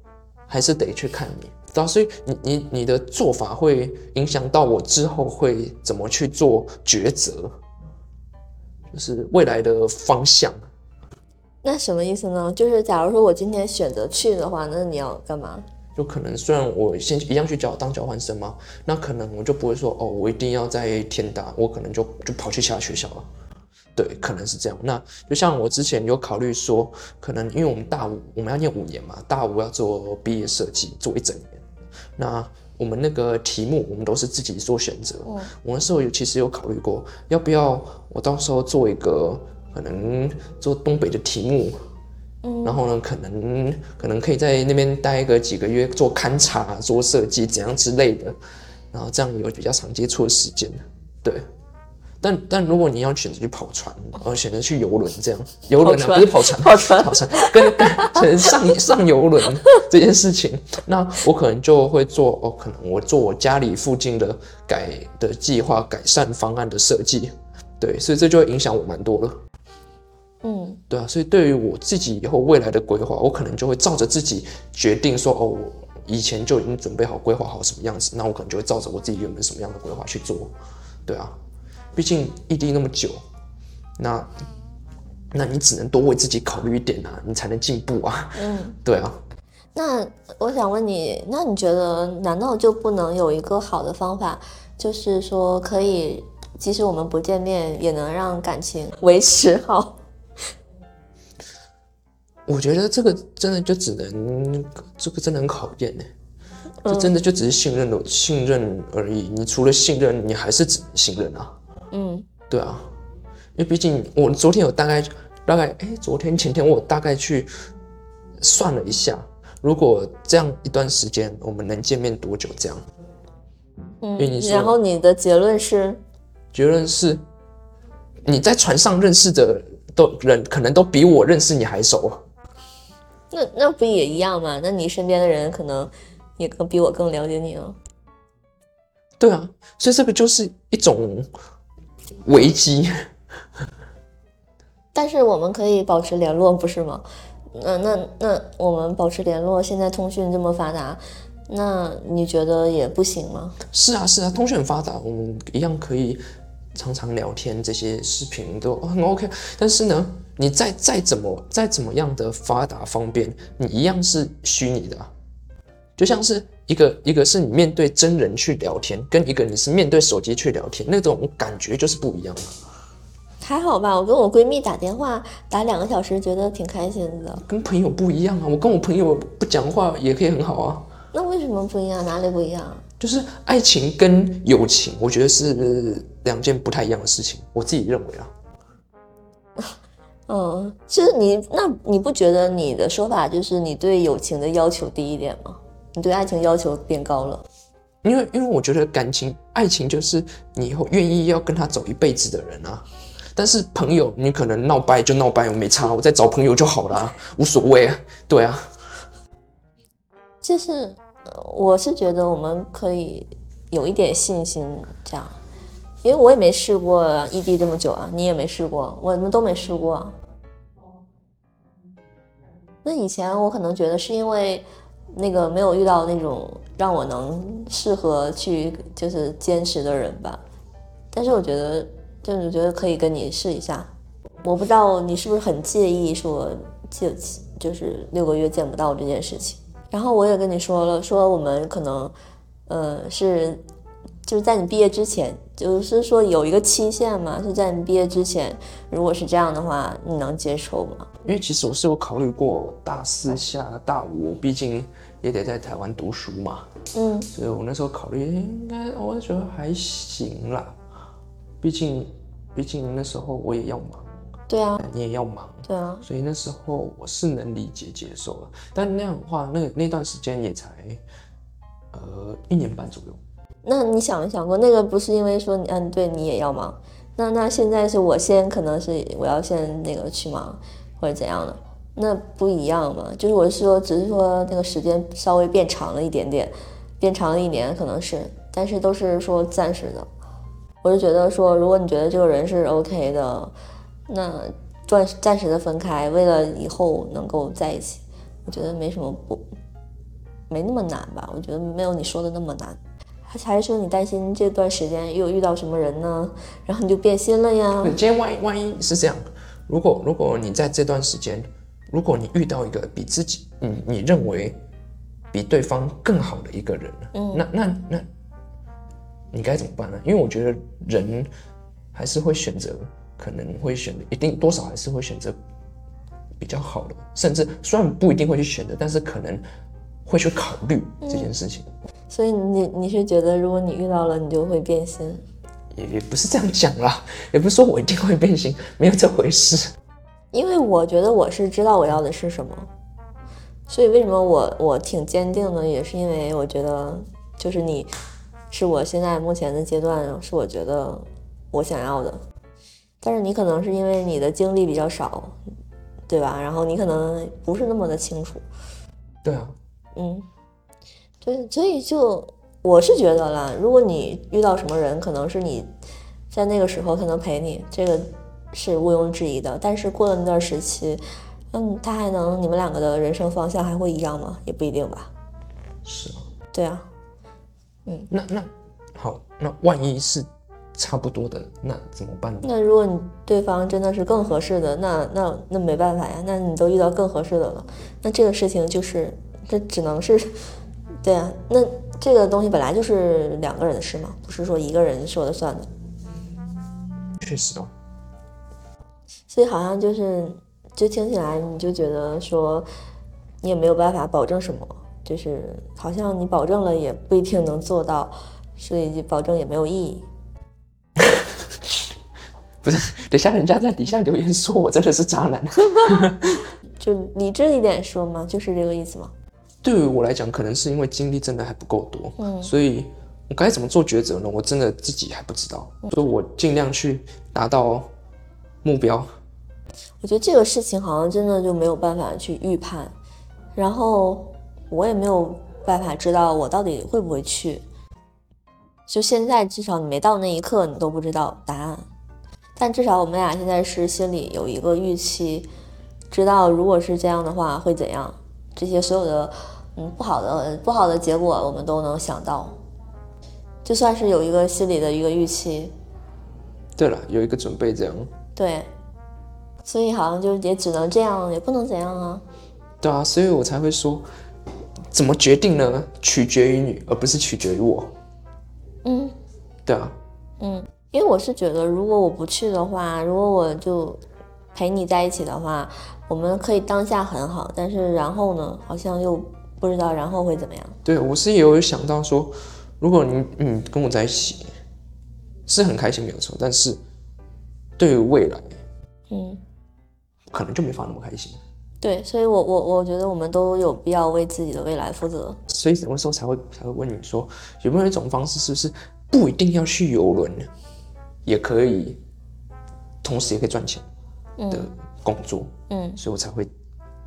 还是得去看你。所以你你你的做法会影响到我之后会怎么去做抉择，就是未来的方向。那什么意思呢？就是假如说我今天选择去的话，那你要干嘛？就可能虽然我先一样去交当交换生嘛，那可能我就不会说哦，我一定要在天大，我可能就就跑去其他学校了。对，可能是这样。那就像我之前有考虑说，可能因为我们大五我们要念五年嘛，大五要做毕业设计，做一整年。那我们那个题目我们都是自己做选择。嗯我那时候有其实有考虑过，要不要我到时候做一个可能做东北的题目，嗯然后呢，可能可能可以在那边待个几个月，做勘察、做设计怎样之类的，然后这样有比较常接触的时间，对。但但如果你要选择去跑船，而，选择去游轮这样，游轮啊不是跑船，跑船跑船跟跟上上游轮这件事情，那我可能就会做哦，可能我做我家里附近的改的计划、改善方案的设计，对，所以这就会影响我蛮多了。嗯对啊，所以对于我自己以后未来的规划，我可能就会照着自己决定说，哦，我以前就已经准备好规划好什么样子，那我可能就会照着我自己原本什么样的规划去做。对啊，毕竟异地那么久，那那你只能多为自己考虑一点啊，你才能进步啊。嗯。对啊，那我想问你，那你觉得难道就不能有一个好的方法，就是说可以，即使我们不见面，也能让感情维持好？我觉得这个真的就只能，这个真的很考验呢。这真的就只是信任的信任而已。你除了信任，你还是只能信任啊。嗯对啊，因为毕竟我昨天有大概大概哎，昨天前天我大概去算了一下，如果这样一段时间我们能见面多久？这样因为你嗯，然后你的结论是，结论是你在船上认识的都人，可能都比我认识你还熟啊。那那不也一样吗？那你身边的人可能也更比我更了解你哦。对啊，所以这个就是一种危机。但是我们可以保持联络，不是吗？那那那我们保持联络，现在通讯这么发达，那你觉得也不行吗？是啊，是啊，通讯很发达，我们一样可以常常聊天，这些视频都很 OK。但是呢，你再再怎么再怎么样的发达方便，你一样是虚拟的、啊。就像是一个一个是你面对真人去聊天，跟一个你是面对手机去聊天，那种感觉就是不一样的。还好吧，我跟我闺蜜打电话打两个小时，觉得挺开心的。跟朋友不一样啊，我跟我朋友不讲话也可以很好啊。那为什么不一样？哪里不一样？就是爱情跟友情，我觉得是两件不太一样的事情，我自己认为啊。嗯，其实你，那你不觉得你的说法就是你对友情的要求低一点吗？你对爱情要求变高了？因为因为我觉得感情、爱情就是你以后愿意要跟他走一辈子的人啊。但是朋友，你可能闹掰就闹掰，我没差，我再找朋友就好了啊，无所谓啊。对啊，就是呃我是觉得我们可以有一点信心，这样，因为我也没试过异地这么久啊，你也没试过，我们都没试过啊。那以前我可能觉得是因为那个没有遇到那种让我能适合去就是坚持的人吧，但是我觉得就是觉得可以跟你试一下，我不知道你是不是很介意说就就是六个月见不到这件事情。然后我也跟你说了，说我们可能呃是就是在你毕业之前，就是说有一个期限嘛，是在你毕业之前，如果是这样的话，你能接受吗？因为其实我是有考虑过大四下大五，毕竟也得在台湾读书嘛，嗯。所以我那时候考虑应该，我觉得还行啦。毕竟，毕竟那时候我也要忙，对啊，你也要忙，对啊，所以那时候我是能理解接受了。但那样的话，那那段时间也才呃一年半左右。那你想没想过，那个不是因为说你嗯对你也要忙，那那现在是我先可能是我要先那个去忙或者怎样的，那不一样嘛？就是我是说，只是说那个时间稍微变长了一点点，变长了一年可能是，但是都是说暂时的。我就觉得说，如果你觉得这个人是 OK 的，那暂暂时的分开，为了以后能够在一起，我觉得没什么不，没那么难吧？我觉得没有你说的那么难。还还是说你担心这段时间又遇到什么人呢？然后你就变心了呀？今天万一万一是这样，如果如果你在这段时间，如果你遇到一个比自己，你你认为比对方更好的一个人，嗯那那那，你该怎么办呢？因为我觉得人还是会选择，可能会选择，一定多少还是会选择比较好的，甚至虽然不一定会去选择，但是可能会去考虑这件事情。所以你你是觉得，如果你遇到了，你就会变心？也也不是这样讲啦，也不是说我一定会变心，没有这回事。因为我觉得我是知道我要的是什么，所以为什么我我挺坚定的，也是因为我觉得就是你是我现在目前的阶段是我觉得我想要的，但是你可能是因为你的经历比较少，对吧？然后你可能不是那么的清楚，对啊，嗯，对，所以就我是觉得啦，如果你遇到什么人，可能是你在那个时候他能陪你，这个是毋庸置疑的。但是过了那段时期，嗯，他还能你们两个的人生方向还会一样吗？也不一定吧。是啊。对啊，嗯那那好，那万一是差不多的，那怎么办呢？那如果你对方真的是更合适的，那那那没办法呀，那你都遇到更合适的了，那这个事情就是这只能是，对啊，那这个东西本来就是两个人的事嘛，不是说一个人说了算的。确实哦，所以好像就是，就听起来你就觉得说，你也没有办法保证什么，就是好像你保证了也不一定能做到，所以就保证也没有意义。不是，等一下人家在底下留言说我真的是渣男。就理智一点说嘛，就是这个意思嘛。对于我来讲，可能是因为经历真的还不够多，嗯所以我该怎么做抉择呢？我真的自己还不知道，所以我尽量去达到目标。我觉得这个事情好像真的就没有办法去预判，然后我也没有办法知道我到底会不会去。就现在，至少你没到那一刻，你都不知道答案。但至少我们俩现在是心里有一个预期，知道如果是这样的话会怎样。这些所有的嗯不好的不好的结果，我们都能想到，就算是有一个心理的一个预期，对了，有一个准备这样。对。所以好像就也只能这样，也不能怎样啊。对啊，所以我才会说，怎么决定呢？取决于你，而不是取决于我。嗯。对啊，嗯，因为我是觉得，如果我不去的话，如果我就陪你在一起的话，我们可以当下很好，但是然后呢，好像又不知道然后会怎么样。对我是也有想到说，如果你你跟我在一起是很开心没有错，但是对于未来嗯，可能就没法那么开心。对，所以我我我觉得我们都有必要为自己的未来负责。所以什么时候才会才会问你说有没有一种方式，是不是不一定要去游轮，也可以，同时也可以赚钱的工作？嗯，所以我才会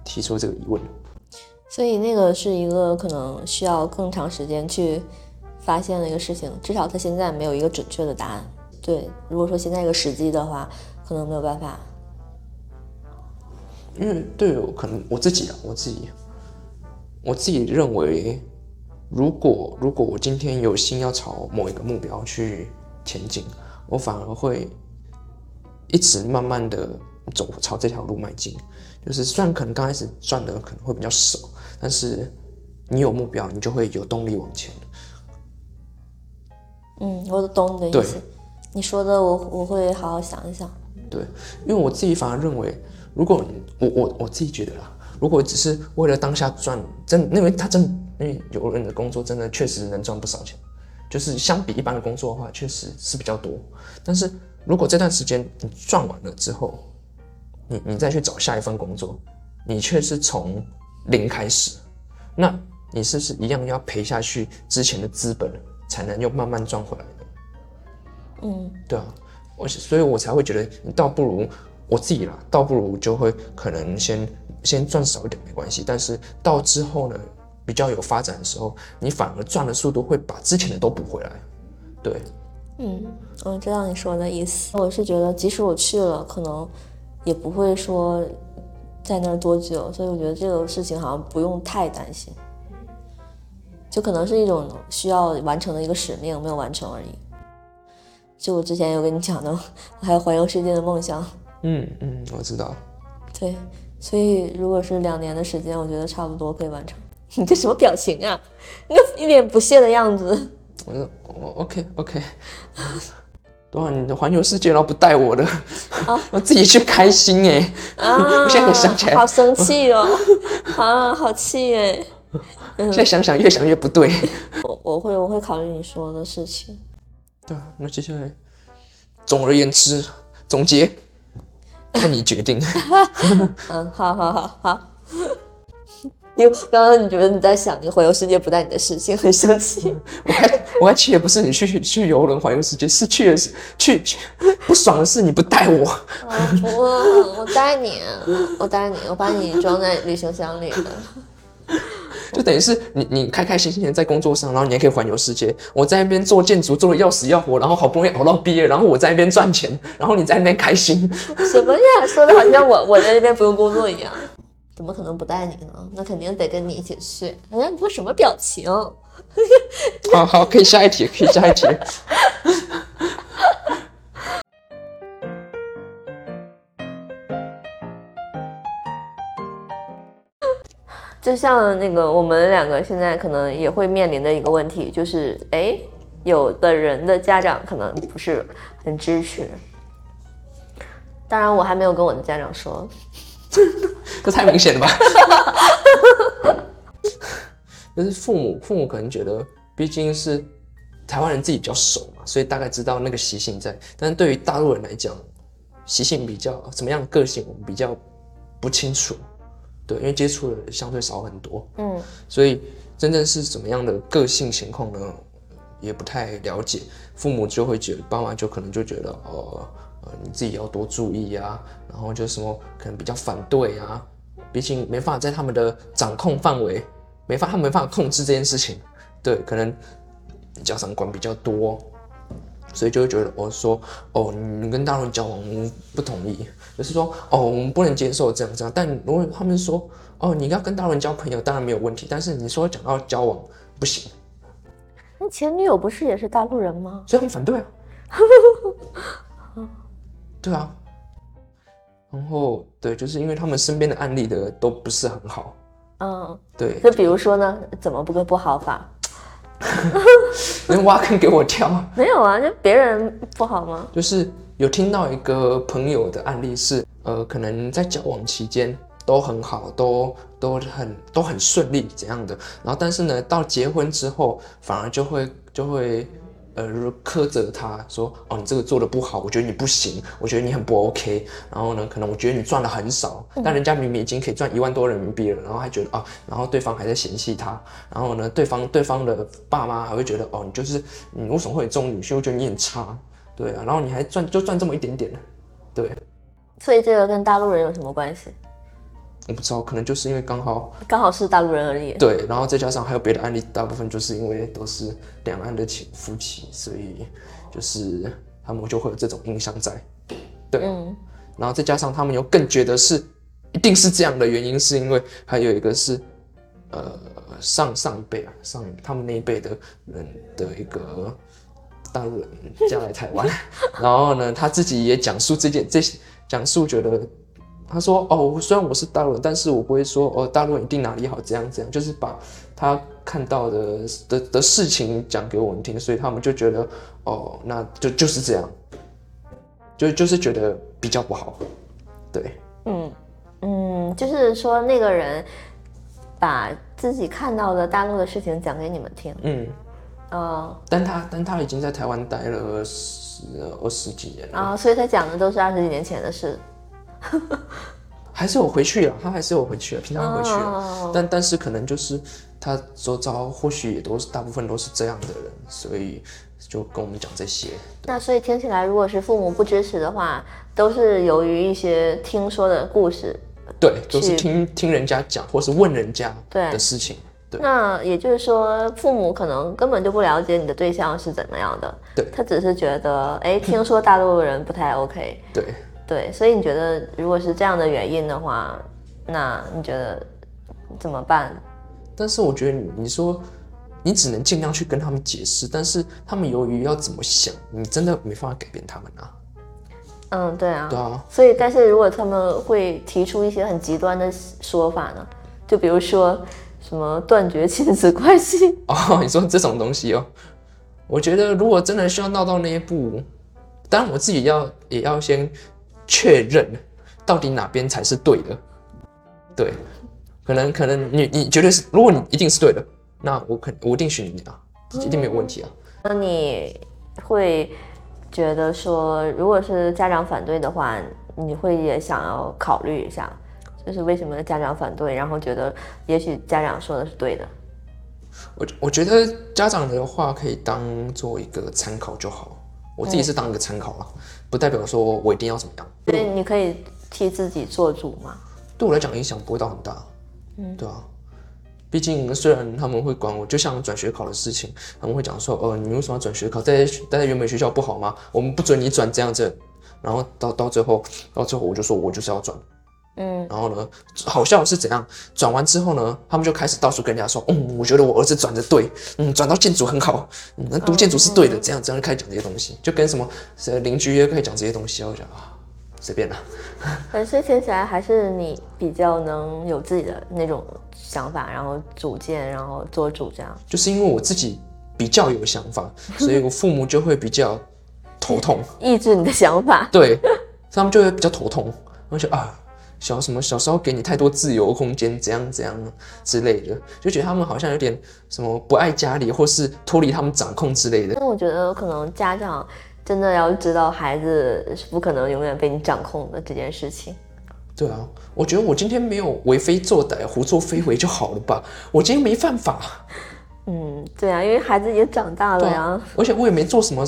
提出这个疑问。所以那个是一个可能需要更长时间去发现的一个事情，至少他现在没有一个准确的答案。对，如果说现在一个时机的话，可能没有办法。因为对我可能我自己啊，我自己，我自己认为，如果如果我今天有心要朝某一个目标去前进，我反而会一直慢慢的走朝这条路迈进。就是虽然可能刚开始赚的可能会比较少，但是你有目标，你就会有动力往前。嗯，我懂你的意思。你说的我我会好好想一想。对，因为我自己反而认为。如果我我我自己觉得啦，如果只是为了当下赚，真因为他真因为有人的工作真的确实能赚不少钱，就是相比一般的工作的话，确实是比较多。但是如果这段时间你赚完了之后，你你再去找下一份工作，你却是从零开始，那你是不是一样要赔下去之前的资本，才能又慢慢赚回来的？嗯，对啊，我所以，我才会觉得你倒不如。我自己啦，倒不如就会可能先先赚少一点没关系，但是到之后呢，比较有发展的时候，你反而赚的速度会把之前的都补回来。对，嗯，我知道你说的意思。我是觉得，即使我去了，可能也不会说在那儿多久，所以我觉得这个事情好像不用太担心，就可能是一种需要完成的一个使命，没有完成而已。就我之前有跟你讲的，我还有环游世界的梦想。嗯嗯，我知道。对，所以如果是两年的时间，我觉得差不多可以完成。你这什么表情啊？那 一脸不屑的样子。我说我 OK OK。多少你的环游世界然后不带我的，我自己去开心哎。啊！我现在想起来，好生气哦。啊，好气哎。现在想想越想越不对。我我会我会考虑你说的事情。对啊，那接下来，总而言之，总结。看你决定。嗯，好好好好。因为刚刚你觉得你在想你环游世界不带你的事情，很生气。我还我还气也不是你去去游轮环游世界，是去的是去去不爽的是你不带我。我我带你，我带你，我把你装在旅行箱里的。就等于是你，你开开心心的在工作上，然后你还可以环游世界。我在那边做建筑，做的要死要活，然后好不容易熬到毕业，然后我在那边赚钱，然后你在那边开心。什么呀？说的好像我我在那边不用工作一样。怎么可能不带你呢？那肯定得跟你一起去。哎呀，你做什么表情？好好，可以下一题，可以下一题。就像那个，我们两个现在可能也会面临的一个问题，就是哎，有的人的家长可能不是很支持。当然，我还没有跟我的家长说，这太明显了吧？就是父母，父母可能觉得，毕竟是台湾人自己比较熟嘛，所以大概知道那个习性在。但是对于大陆人来讲，习性比较怎么样，个性我们比较不清楚。对，因为接触的相对少很多，嗯，所以真正是怎么样的个性情况呢，也不太了解。父母就会觉得，爸妈就可能就觉得，哦，呃，你自己要多注意啊，然后就什么可能比较反对啊，毕竟没办法在他们的掌控范围，没法他们没办法控制这件事情，对，可能家长管比较多。所以就会觉得我说哦，你跟大陆人交往，我不同意，就是说哦，我们不能接受这样这样。但如果他们说哦，你要跟大陆人交朋友，当然没有问题。但是你说讲到交往不行，那前女友不是也是大陆人吗？所以他们反对啊。对啊。然后对，就是因为他们身边的案例的都不是很好。嗯。对。就比如说呢，怎么不个不好法？能挖坑给我跳？没有啊，就别人不好吗？就是有听到一个朋友的案例是，呃，可能在交往期间都很好，都都很都很顺利怎样的，然后但是呢，到结婚之后反而就会就会呃苛责他说哦你这个做的不好，我觉得你不行，我觉得你很不 OK。然后呢，可能我觉得你赚的很少，但人家明明已经可以赚一万多人民币了，然后还觉得啊，然后对方还在嫌弃他，然后呢，对方对方的爸妈还会觉得哦你就是你为什么会有这种女婿？我觉得你很差，对啊，然后你还赚就赚这么一点点，对，所以这个跟大陆人有什么关系？我不知道，可能就是因为刚好刚好是大陆人而已。对，然后再加上还有别的案例，大部分就是因为都是两岸的情夫妻，所以就是他们就会有这种印象在。对，嗯然后再加上他们又更觉得是一定是这样的原因，是因为还有一个是呃上上一辈啊，上他们那一辈的人的一个大陆人嫁来台湾，然后呢他自己也讲述这件这些讲述觉得。他说：“哦，虽然我是大陆人，但是我不会说哦，大陆人一定哪里好，这样这样，就是把他看到的的的事情讲给我们听，所以他们就觉得哦，那就就是这样，就就是觉得比较不好，对，嗯嗯，就是说那个人把自己看到的大陆的事情讲给你们听。嗯，哦。但他但他已经在台湾待了十二十几年了，啊，所以他讲的都是二十几年前的事。还是有回去了，他还是有回去了，平常回去了，哦但但是可能就是他周遭或许也都是大部分都是这样的人，所以就跟我们讲这些。那所以听起来，如果是父母不支持的话，都是由于一些听说的故事。对，都是听听人家讲，或是问人家对的事情。对那也就是说，父母可能根本就不了解你的对象是怎么样的，对他只是觉得，哎，听说大陆人不太 OK，对，对，所以你觉得如果是这样的原因的话，那你觉得怎么办？但是我觉得你你说你只能尽量去跟他们解释，但是他们由于要怎么想，你真的没办法改变他们啊。嗯，对啊，对啊，所以，但是如果他们会提出一些很极端的说法呢？就比如说什么断绝亲子关系，哦，你说这种东西哦，我觉得如果真的需要闹到那一步，当然我自己要也要先确认到底哪边才是对的。对，可能可能你你绝对是，如果你一定是对的，那我肯我一定选你啊，一定没有问题啊。那你会觉得说，如果是家长反对的话，你会也想要考虑一下，就是为什么家长反对，然后觉得也许家长说的是对的。我我觉得家长的话可以当做一个参考就好，我自己是当一个参考了，不代表说我一定要怎么样。所以你可以替自己做主嘛。对我来讲影响不会到很大，嗯，对啊。毕竟虽然他们会管我，就像转学考的事情，他们会讲说，呃，你为什么要转学考？在待在原本学校不好吗？我们不准你转这样子。然后到到最后，到最后我就说我就是要转。嗯，然后呢，好笑是怎样？转完之后呢，他们就开始到处跟人家说，嗯，我觉得我儿子转的对，嗯，转到建筑很好，嗯，那读建筑是对的，这样这样就开始讲这些东西，就跟什么呃邻居也可以讲这些东西，我就觉得啊，随便啦。呃所以听起来还是你比较能有自己的那种想法，然后主见，然后做主这样。就是因为我自己比较有想法，所以我父母就会比较头痛，抑制你的想法。对，他们就会比较头痛。我就啊，小什么小时候给你太多自由空间，怎样怎样之类的，就觉得他们好像有点什么不爱家里，或是脱离他们掌控之类的。那我觉得可能家长真的要知道，孩子是不可能永远被你掌控的这件事情。对啊，我觉得我今天没有为非作歹、胡作非为就好了吧？我今天没犯法，嗯，对啊，因为孩子已经长大了呀。而且我也没做什么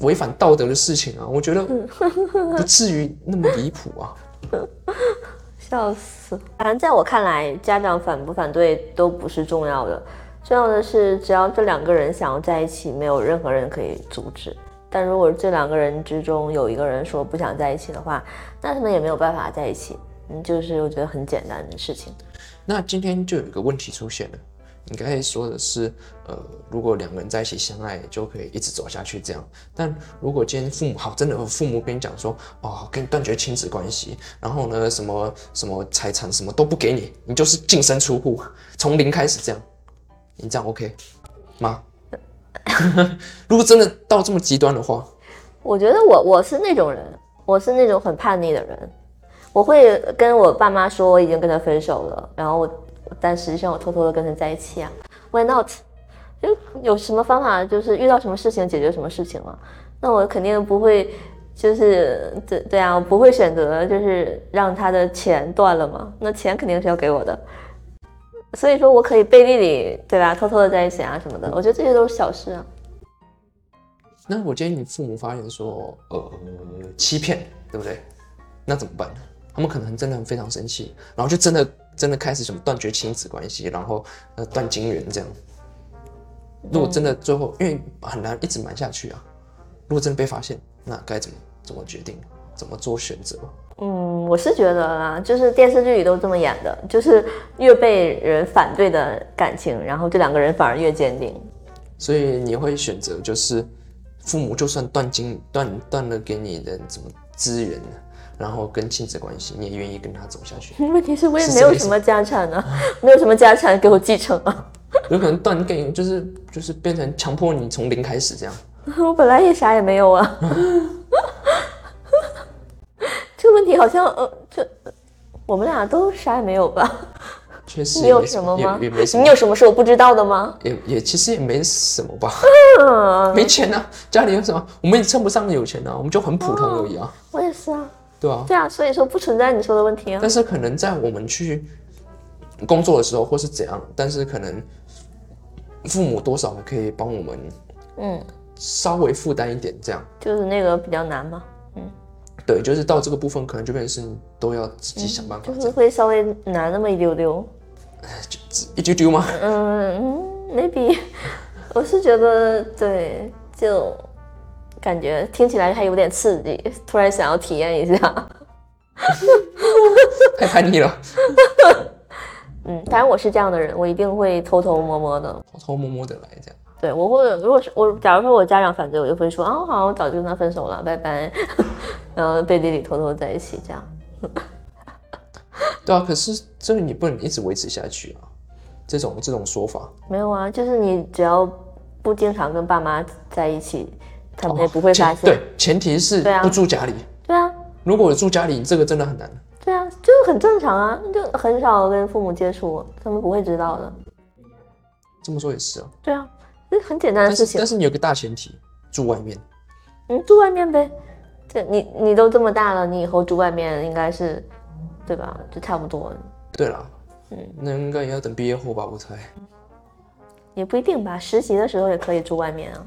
违反道德的事情啊，我觉得不至于那么离谱啊。笑死！反正在我看来，家长反不反对都不是重要的，重要的是只要这两个人想要在一起，没有任何人可以阻止。但如果这两个人之中有一个人说不想在一起的话，那他们也没有办法在一起。嗯，就是我觉得很简单的事情。那今天就有一个问题出现了，你刚才说的是，呃，如果两个人在一起相爱，就可以一直走下去这样。但如果今天父母好，真的有父母跟你讲说，哦，跟你断绝亲子关系，然后呢，什么什么财产什么都不给你，你就是净身出户，从零开始这样，你这样 OK 吗？如果真的到这么极端的话，我觉得我我是那种人，我是那种很叛逆的人，我会跟我爸妈说我已经跟他分手了，然后我但实际上我偷偷的跟他在一起啊，Why not？就有什么方法，就是遇到什么事情解决什么事情嘛。那我肯定不会，就是对对啊，我不会选择就是让他的钱断了嘛。那钱肯定是要给我的，所以说我可以背地里对吧，偷偷的在一起啊什么的。我觉得这些都是小事啊。那我建议你父母发现说，呃，欺骗，对不对？那怎么办呢？他们可能真的非常生气，然后就真的真的开始什么断绝亲子关系，然后呃断金源这样。如果真的最后，因为很难一直瞒下去啊。如果真的被发现，那该怎么怎么决定，怎么做选择？嗯，我是觉得啦，就是电视剧里都这么演的，就是越被人反对的感情，然后这两个人反而越坚定。所以你会选择就是父母就算断金断断了给你的什么资源，然后跟亲子关系，你也愿意跟他走下去？问题是我也没有什么家产啊，没有什么家产给我继承啊。有可能断给就是就是变成强迫你从零开始这样。我本来也啥也没有啊。这个问题好像呃，这我们俩都啥也没有吧？确实。你有什么吗？也没什么。你有什么是我不知道的吗？也也其实也没什么吧。没钱啊，家里有什么？我们也称不上有钱啊，我们就很普通而已啊。我也是啊。对啊。对啊，所以说不存在你说的问题啊。但是可能在我们去工作的时候，或是怎样，但是可能父母多少可以帮我们，嗯。稍微负担一点，这样就是那个比较难嘛，嗯，对，就是到这个部分可能就变成是都要自己想办法，就是会稍微难那么一丢丢，就一丢丢吗？嗯嗯，maybe，我是觉得对，就感觉听起来还有点刺激，突然想要体验一下，太叛逆了，嗯，当然我是这样的人，我一定会偷偷摸摸的，偷偷摸摸的来这样。对，我会如果是我，假如说我家长反对，我就会说啊，好，我早就跟他分手了，拜拜，然后背地里偷偷在一起这样。对啊，可是这个你不能一直维持下去啊，这种这种说法。没有啊，就是你只要不经常跟爸妈在一起，他们也不会发现。对，前提是不住家里。对啊。如果住家里，这个真的很难。对啊，就是很正常啊，就很少跟父母接触，他们不会知道的。这么说也是啊。对啊。这很简单的事情，但是你有个大前提，住外面。嗯，住外面呗。这你你都这么大了，你以后住外面应该是，对吧？就差不多。对了，嗯，那应该也要等毕业后吧，我猜。也不一定吧，实习的时候也可以住外面啊。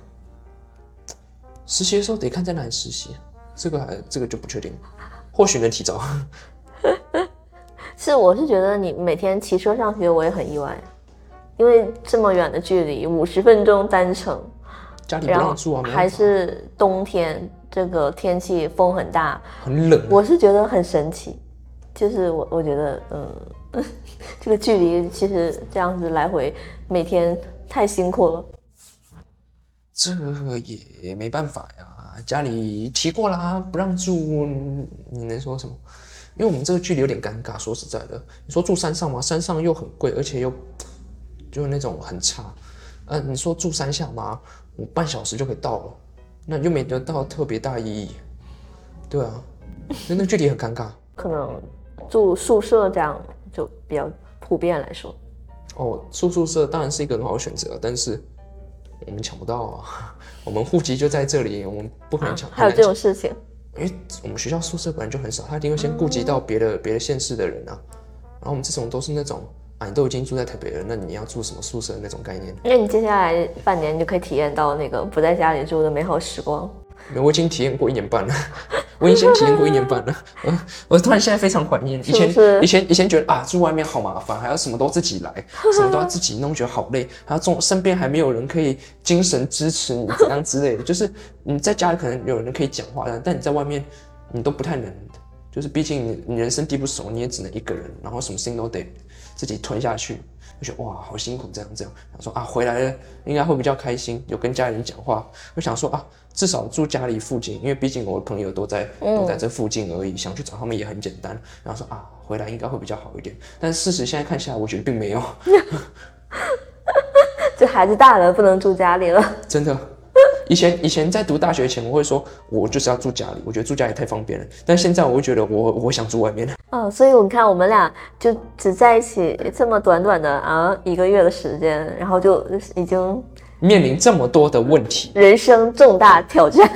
实习的时候得看在哪里实习，这个还这个就不确定，或许能提早。是，我是觉得你每天骑车上学，我也很意外。因为这么远的距离，五十分钟单程，家里不让住啊，还是冬天，这个天气风很大，很冷。我是觉得很神奇，就是我我觉得，嗯，这个距离其实这样子来回，每天太辛苦了。这也没办法呀，家里提过啦，不让住，你能说什么？因为我们这个距离有点尴尬。说实在的，你说住山上嘛，山上又很贵，而且又。就是那种很差，呃，你说住山下吗？我半小时就可以到了，那就没得到特别大意义，对啊，那那距离很尴尬。可能住宿舍这样就比较普遍来说。哦，住宿舍当然是一个很好的选择，但是我们抢不到啊，我们户籍就在这里，我们不可能抢。还有这种事情？因为我们学校宿舍本来就很少，他一定会先顾及到别的别的县市的人啊，然后我们这种都是那种。啊，你都已经住在台北了，那你要住什么宿舍那种概念？那你接下来半年就可以体验到那个不在家里住的美好时光。我已经体验过一年半了，我已经体验过一年半了。我我突然现在非常怀念以前，以前以前觉得啊，住外面好麻烦，还要什么都自己来，什么都要自己弄，觉得好累，还要中身边还没有人可以精神支持你怎样之类的。就是你在家里可能有人可以讲话，但但你在外面你都不太能，就是毕竟你你人生地不熟，你也只能一个人，然后什么事情都得。自己吞下去，就觉得哇，好辛苦，这样这样。他说啊，回来了应该会比较开心，有跟家人讲话。我想说啊，至少住家里附近，因为毕竟我的朋友都在都在这附近而已，想去找他们也很简单。然后说啊，回来应该会比较好一点。但事实现在看起来，我觉得并没有。这孩子大了，不能住家里了。真的，以前以前在读大学前，我会说我就是要住家里，我觉得住家里太方便了。但现在我会觉得我我想住外面。哦，所以我看我们俩就只在一起这么短短的啊一个月的时间，然后就已经面临这么多的问题，人生重大挑战。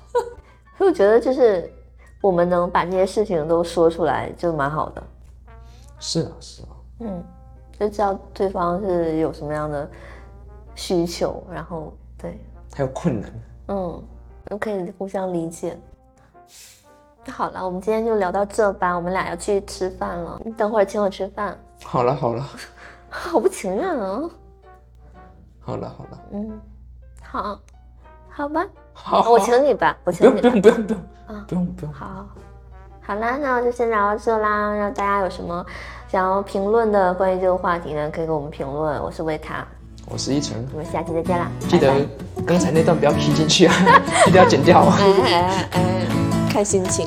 所以我觉得就是我们能把这些事情都说出来，就蛮好的。是啊，是啊，嗯，就知道对方是有什么样的需求，然后对，还有困难。嗯，都可以互相理解。那好了，我们今天就聊到这吧，我们俩要去吃饭了。你等会儿请我吃饭，好了好了 好不情愿啊。好了好了，嗯，好，好吧，好，我请你吧，我不请你不用不用不用啊不用不用。好，好啦，那我就先聊到这啦。让大家有什么想要评论的关于这个话题呢，可以给我们评论。我是维卡，我是一晨，我们下期再见啦。记得刚才那段不要 P 进去啊，记得要剪掉啊。哎哎哎，看心情。